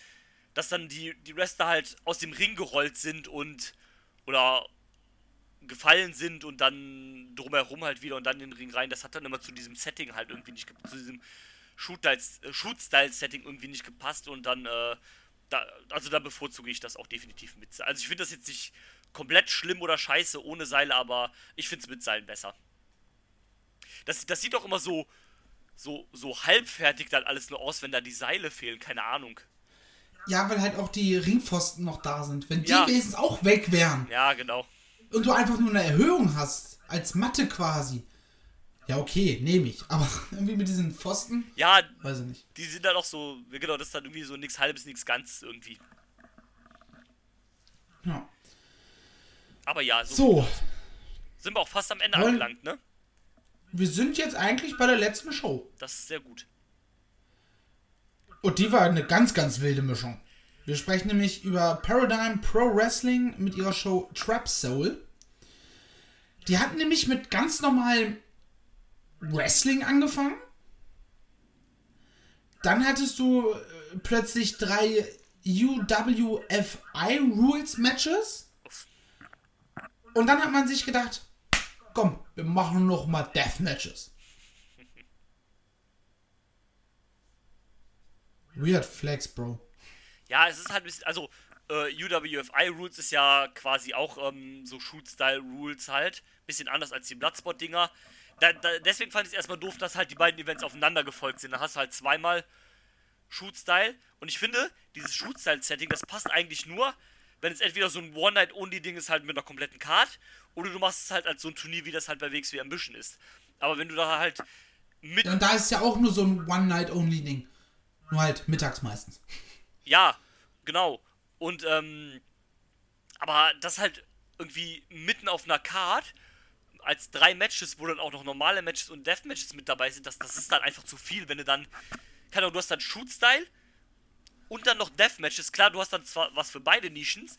dass dann die, die Wrestler halt aus dem Ring gerollt sind und oder gefallen sind und dann drumherum halt wieder und dann in den Ring rein. Das hat dann immer zu diesem Setting halt irgendwie nicht gepasst, zu diesem Shoot-Style-Setting irgendwie nicht gepasst und dann, äh, da, also da bevorzuge ich das auch definitiv mit. Seilen. Also ich finde das jetzt nicht komplett schlimm oder scheiße ohne Seile, aber ich finde es mit Seilen besser. Das, das sieht doch immer so, so, so halbfertig dann alles nur aus, wenn da die Seile fehlen, keine Ahnung. Ja, weil halt auch die Ringpfosten noch da sind. Wenn die Ja. wenigstens auch weg wären Ja, genau. und du einfach nur eine Erhöhung hast, als Matte quasi. Ja, okay, nehme ich. Aber irgendwie mit diesen Pfosten, Ja, weiß ich nicht. die sind dann auch so, genau, das ist dann irgendwie so nichts halbes, nichts ganz irgendwie. Ja. Aber ja, so, So, sind wir auch fast am Ende Wollen- angelangt, ne? wir sind jetzt eigentlich bei der letzten Show. Das ist sehr gut. Und die war eine ganz, ganz wilde Mischung. Wir sprechen nämlich über Paradigm Pro Wrestling mit ihrer Show Trap Soul. Die hatten nämlich mit ganz normalem Wrestling angefangen. Dann hattest du äh, plötzlich drei UWFI Rules Matches. Und dann hat man sich gedacht, komm, wir machen noch mal Death Matches. Weird Flex, Bro. Ja, es ist halt ein bisschen, also äh, UWFI Rules ist ja quasi auch ähm, so Shoot-Style Rules halt. Bisschen anders als die Bloodspot-Dinger. Da, da, deswegen fand ich es erstmal doof, dass halt die beiden Events aufeinander gefolgt sind. Da hast du halt zweimal Shoot-Style. Und ich finde, dieses Shoot-Style-Setting, das passt eigentlich nur, wenn es entweder so ein One-Night-Only-Ding ist halt mit einer kompletten Card, oder du machst es halt als so ein Turnier, wie das halt bei WXW Ambition ist. Aber wenn du da halt mit. Ja, und da ist ja auch nur so ein One-Night-Only-Ding. Nur halt mittags meistens. Ja, genau. Und, ähm, aber das halt irgendwie mitten auf einer Card als drei Matches, wo dann auch noch normale Matches und Death-Matches mit dabei sind, das, das ist dann einfach zu viel, wenn du dann, keine Ahnung, du hast dann Shoot-Style und dann noch Death-Matches. Klar, du hast dann zwar was für beide Nischen,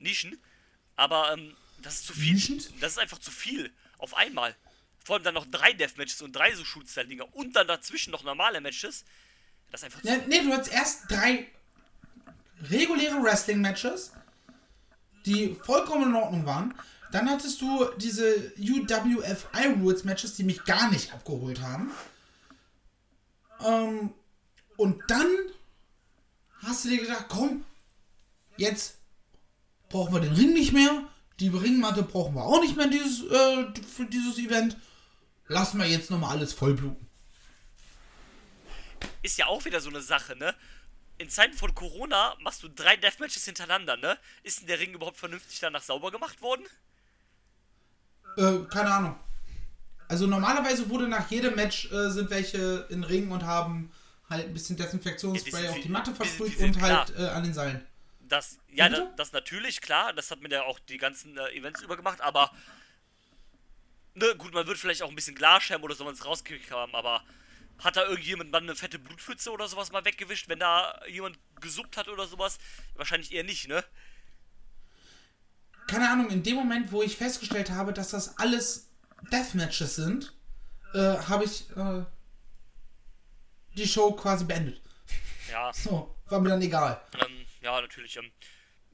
Nischen, aber ähm, das ist zu viel. Nischens? Das ist einfach zu viel auf einmal. Vor allem dann noch drei Death-Matches und drei so Shoot-Style-Dinger und dann dazwischen noch normale Matches. Das ist einfach zu Ja, nee, du hast erst drei reguläre Wrestling-Matches, die vollkommen in Ordnung waren. Dann hattest du diese UWFI Rules Matches, die mich gar nicht abgeholt haben. Ähm, und dann hast du dir gedacht, komm, jetzt brauchen wir den Ring nicht mehr. Die Ringmatte brauchen wir auch nicht mehr dieses, äh, für dieses Event. Lassen wir jetzt nochmal alles vollbluten. ist ja auch wieder so eine Sache, ne? In Zeiten von Corona machst du drei Deathmatches hintereinander, ne? Ist denn der Ring überhaupt vernünftig danach sauber gemacht worden? Äh, keine Ahnung. Also normalerweise wurde nach jedem Match äh, sind welche in Ringen und haben halt ein bisschen Desinfektionsspray Ja, auf die Matte versprüht und halt äh, an den Seilen. Das, ja, das, das natürlich, klar, das hat mir ja auch die ganzen äh, Events über gemacht, aber ne, gut, man wird vielleicht auch ein bisschen Glasscherben oder sowas rausgekriegt haben, aber hat da irgendjemand mal eine fette Blutpfütze oder sowas mal weggewischt, wenn da jemand gesuppt hat oder sowas? Wahrscheinlich eher nicht, ne? Keine Ahnung, in dem Moment, wo ich festgestellt habe, dass das alles Deathmatches sind, äh, habe ich äh, die Show quasi beendet. Ja, So, war mir dann egal. ähm, ja, natürlich. Ähm,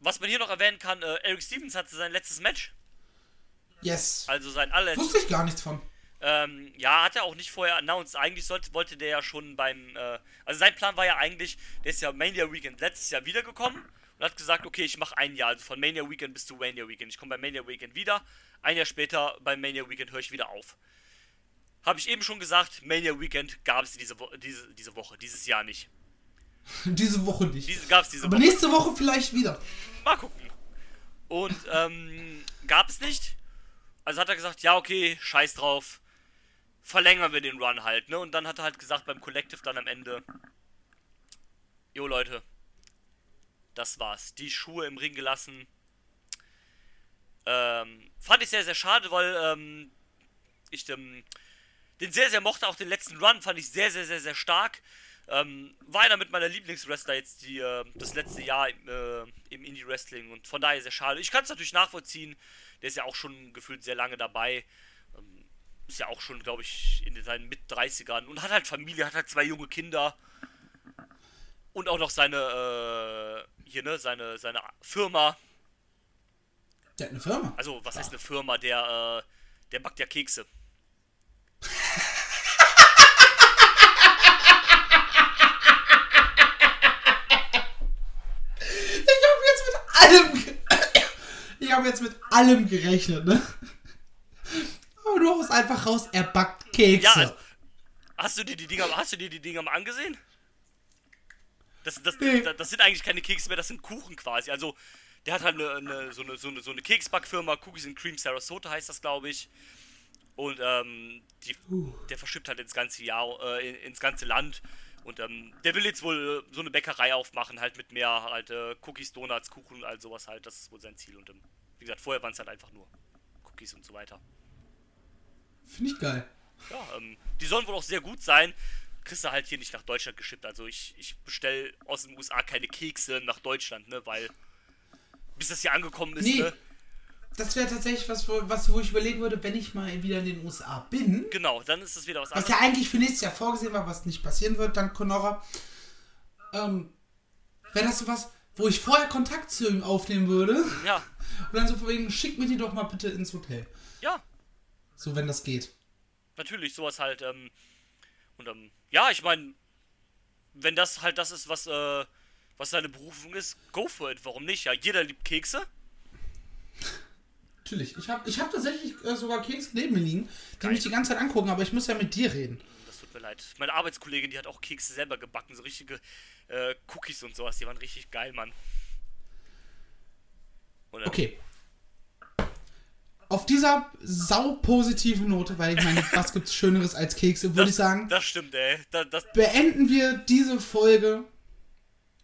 was man hier noch erwähnen kann, äh, Eric Stevens hatte sein letztes Match, Yes. also sein allerletztes. Wusste ich gar nichts von. Ähm, ja, hat er auch nicht vorher announced. Eigentlich sollte, wollte der ja schon beim. Äh, also sein Plan war ja eigentlich, der ist ja Mania Weekend letztes Jahr wiedergekommen und hat gesagt, okay, ich mache ein Jahr, also von Mania Weekend bis zu Mania Weekend. Ich komme bei Mania Weekend wieder. Ein Jahr später beim Mania Weekend höre ich wieder auf. Habe ich eben schon gesagt, Mania Weekend gab es diese, Wo diese, diese Woche, dieses Jahr nicht. Diese Woche nicht. Diese gab es diese Aber Woche. nächste Woche vielleicht wieder. Mal gucken. Und ähm, gab es nicht. Also hat er gesagt, ja, okay, scheiß drauf. Verlängern wir den Run halt, ne? Und dann hat er halt gesagt beim Collective dann am Ende. Jo Leute. Das war's. Die Schuhe im Ring gelassen. Ähm, fand ich sehr, sehr schade, weil ähm, ich ähm, den sehr, sehr mochte. Auch den letzten Run fand ich sehr, sehr, sehr, sehr stark. Ähm, war einer mit meiner Lieblingswrestler jetzt die, äh, das letzte Jahr im, äh, im Indie-Wrestling und von daher sehr schade. Ich kann es natürlich nachvollziehen. Der ist ja auch schon gefühlt sehr lange dabei. Ähm, ist ja auch schon, glaube ich, in seinen Mit-30ern und hat halt Familie, hat halt zwei junge Kinder. Und auch noch seine, äh, hier, ne, seine, seine Firma. Der hat eine Firma. Also, was heißt eine Firma? Der, äh, der backt ja Kekse. Ich habe jetzt mit allem. Ich habe jetzt mit allem gerechnet, ne? Aber du haust einfach raus, er backt Kekse. Ja, also, hast du dir die Dinger, hast du dir die Dinger mal angesehen? Das, das, das, das sind eigentlich keine Kekse mehr, das sind Kuchen quasi. Also, der hat halt eine, eine, so, eine, so, eine, so eine Keksbackfirma, Cookies and Cream Sarasota heißt das, glaube ich. Und ähm, die, der verschippt halt ins ganze Jahr, äh, in- ins ganze Land. Und ähm, der will jetzt wohl äh, so eine Bäckerei aufmachen, halt mit mehr halt äh, Cookies, Donuts, Kuchen und all sowas halt. Das ist wohl sein Ziel. Und ähm, wie gesagt, vorher waren es halt einfach nur Cookies und so weiter. Finde ich geil. Ja, ähm, die sollen wohl auch sehr gut sein. Kriegst du halt hier nicht nach Deutschland geschippt. Also ich, ich bestelle aus den USA keine Kekse nach Deutschland, ne, weil bis das hier angekommen ist, Nee. ne? Das wäre tatsächlich was, wo, was, wo ich überlegen würde, wenn ich mal wieder in den USA bin. Genau, dann ist es wieder was Was anderes. ja eigentlich für nächstes Jahr vorgesehen war, was nicht passieren wird, dank Conora. Ähm, wäre das sowas, wo ich vorher Kontakt zu ihm aufnehmen würde Ja, und dann so von wegen, schick mir die doch mal bitte ins Hotel. ja, So, wenn das geht. natürlich, sowas halt, ähm, und ähm, ja, ich meine, wenn das halt das ist, was, äh, was seine Berufung ist, go for it, warum nicht? Ja, jeder liebt Kekse. Natürlich. Ich habe ich hab tatsächlich äh, sogar Keks neben mir liegen, die Geil. mich die ganze Zeit angucken, aber ich muss ja mit dir reden. Das tut mir leid. Meine Arbeitskollegin, die hat auch Kekse selber gebacken, so richtige äh, Cookies und sowas, die waren richtig geil, Mann. Ähm, Okay. Auf dieser saupositiven Note, weil ich meine, was gibt's Schöneres als Kekse, würde ich sagen, Das stimmt, ey. Da, das, beenden wir diese Folge.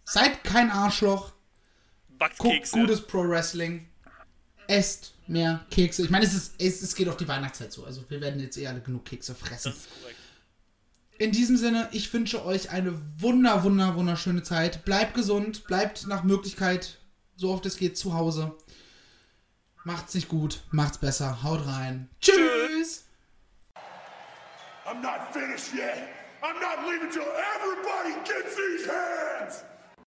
Seid kein Arschloch. backt Guckt Kekse. gutes Pro Wrestling. Esst mehr Kekse. Ich meine, es, ist, es, es geht auf die Weihnachtszeit so. Also wir werden jetzt eh alle genug Kekse fressen. Das ist korrekt. In diesem Sinne, ich wünsche euch eine wunder, wunder, wunderschöne Zeit. Bleibt gesund, bleibt nach Möglichkeit, so oft es geht, zu Hause. Macht's nicht gut, macht's besser, haut rein. Tschüss! I'm not finished yet. I'm not leaving till everybody gets these hands.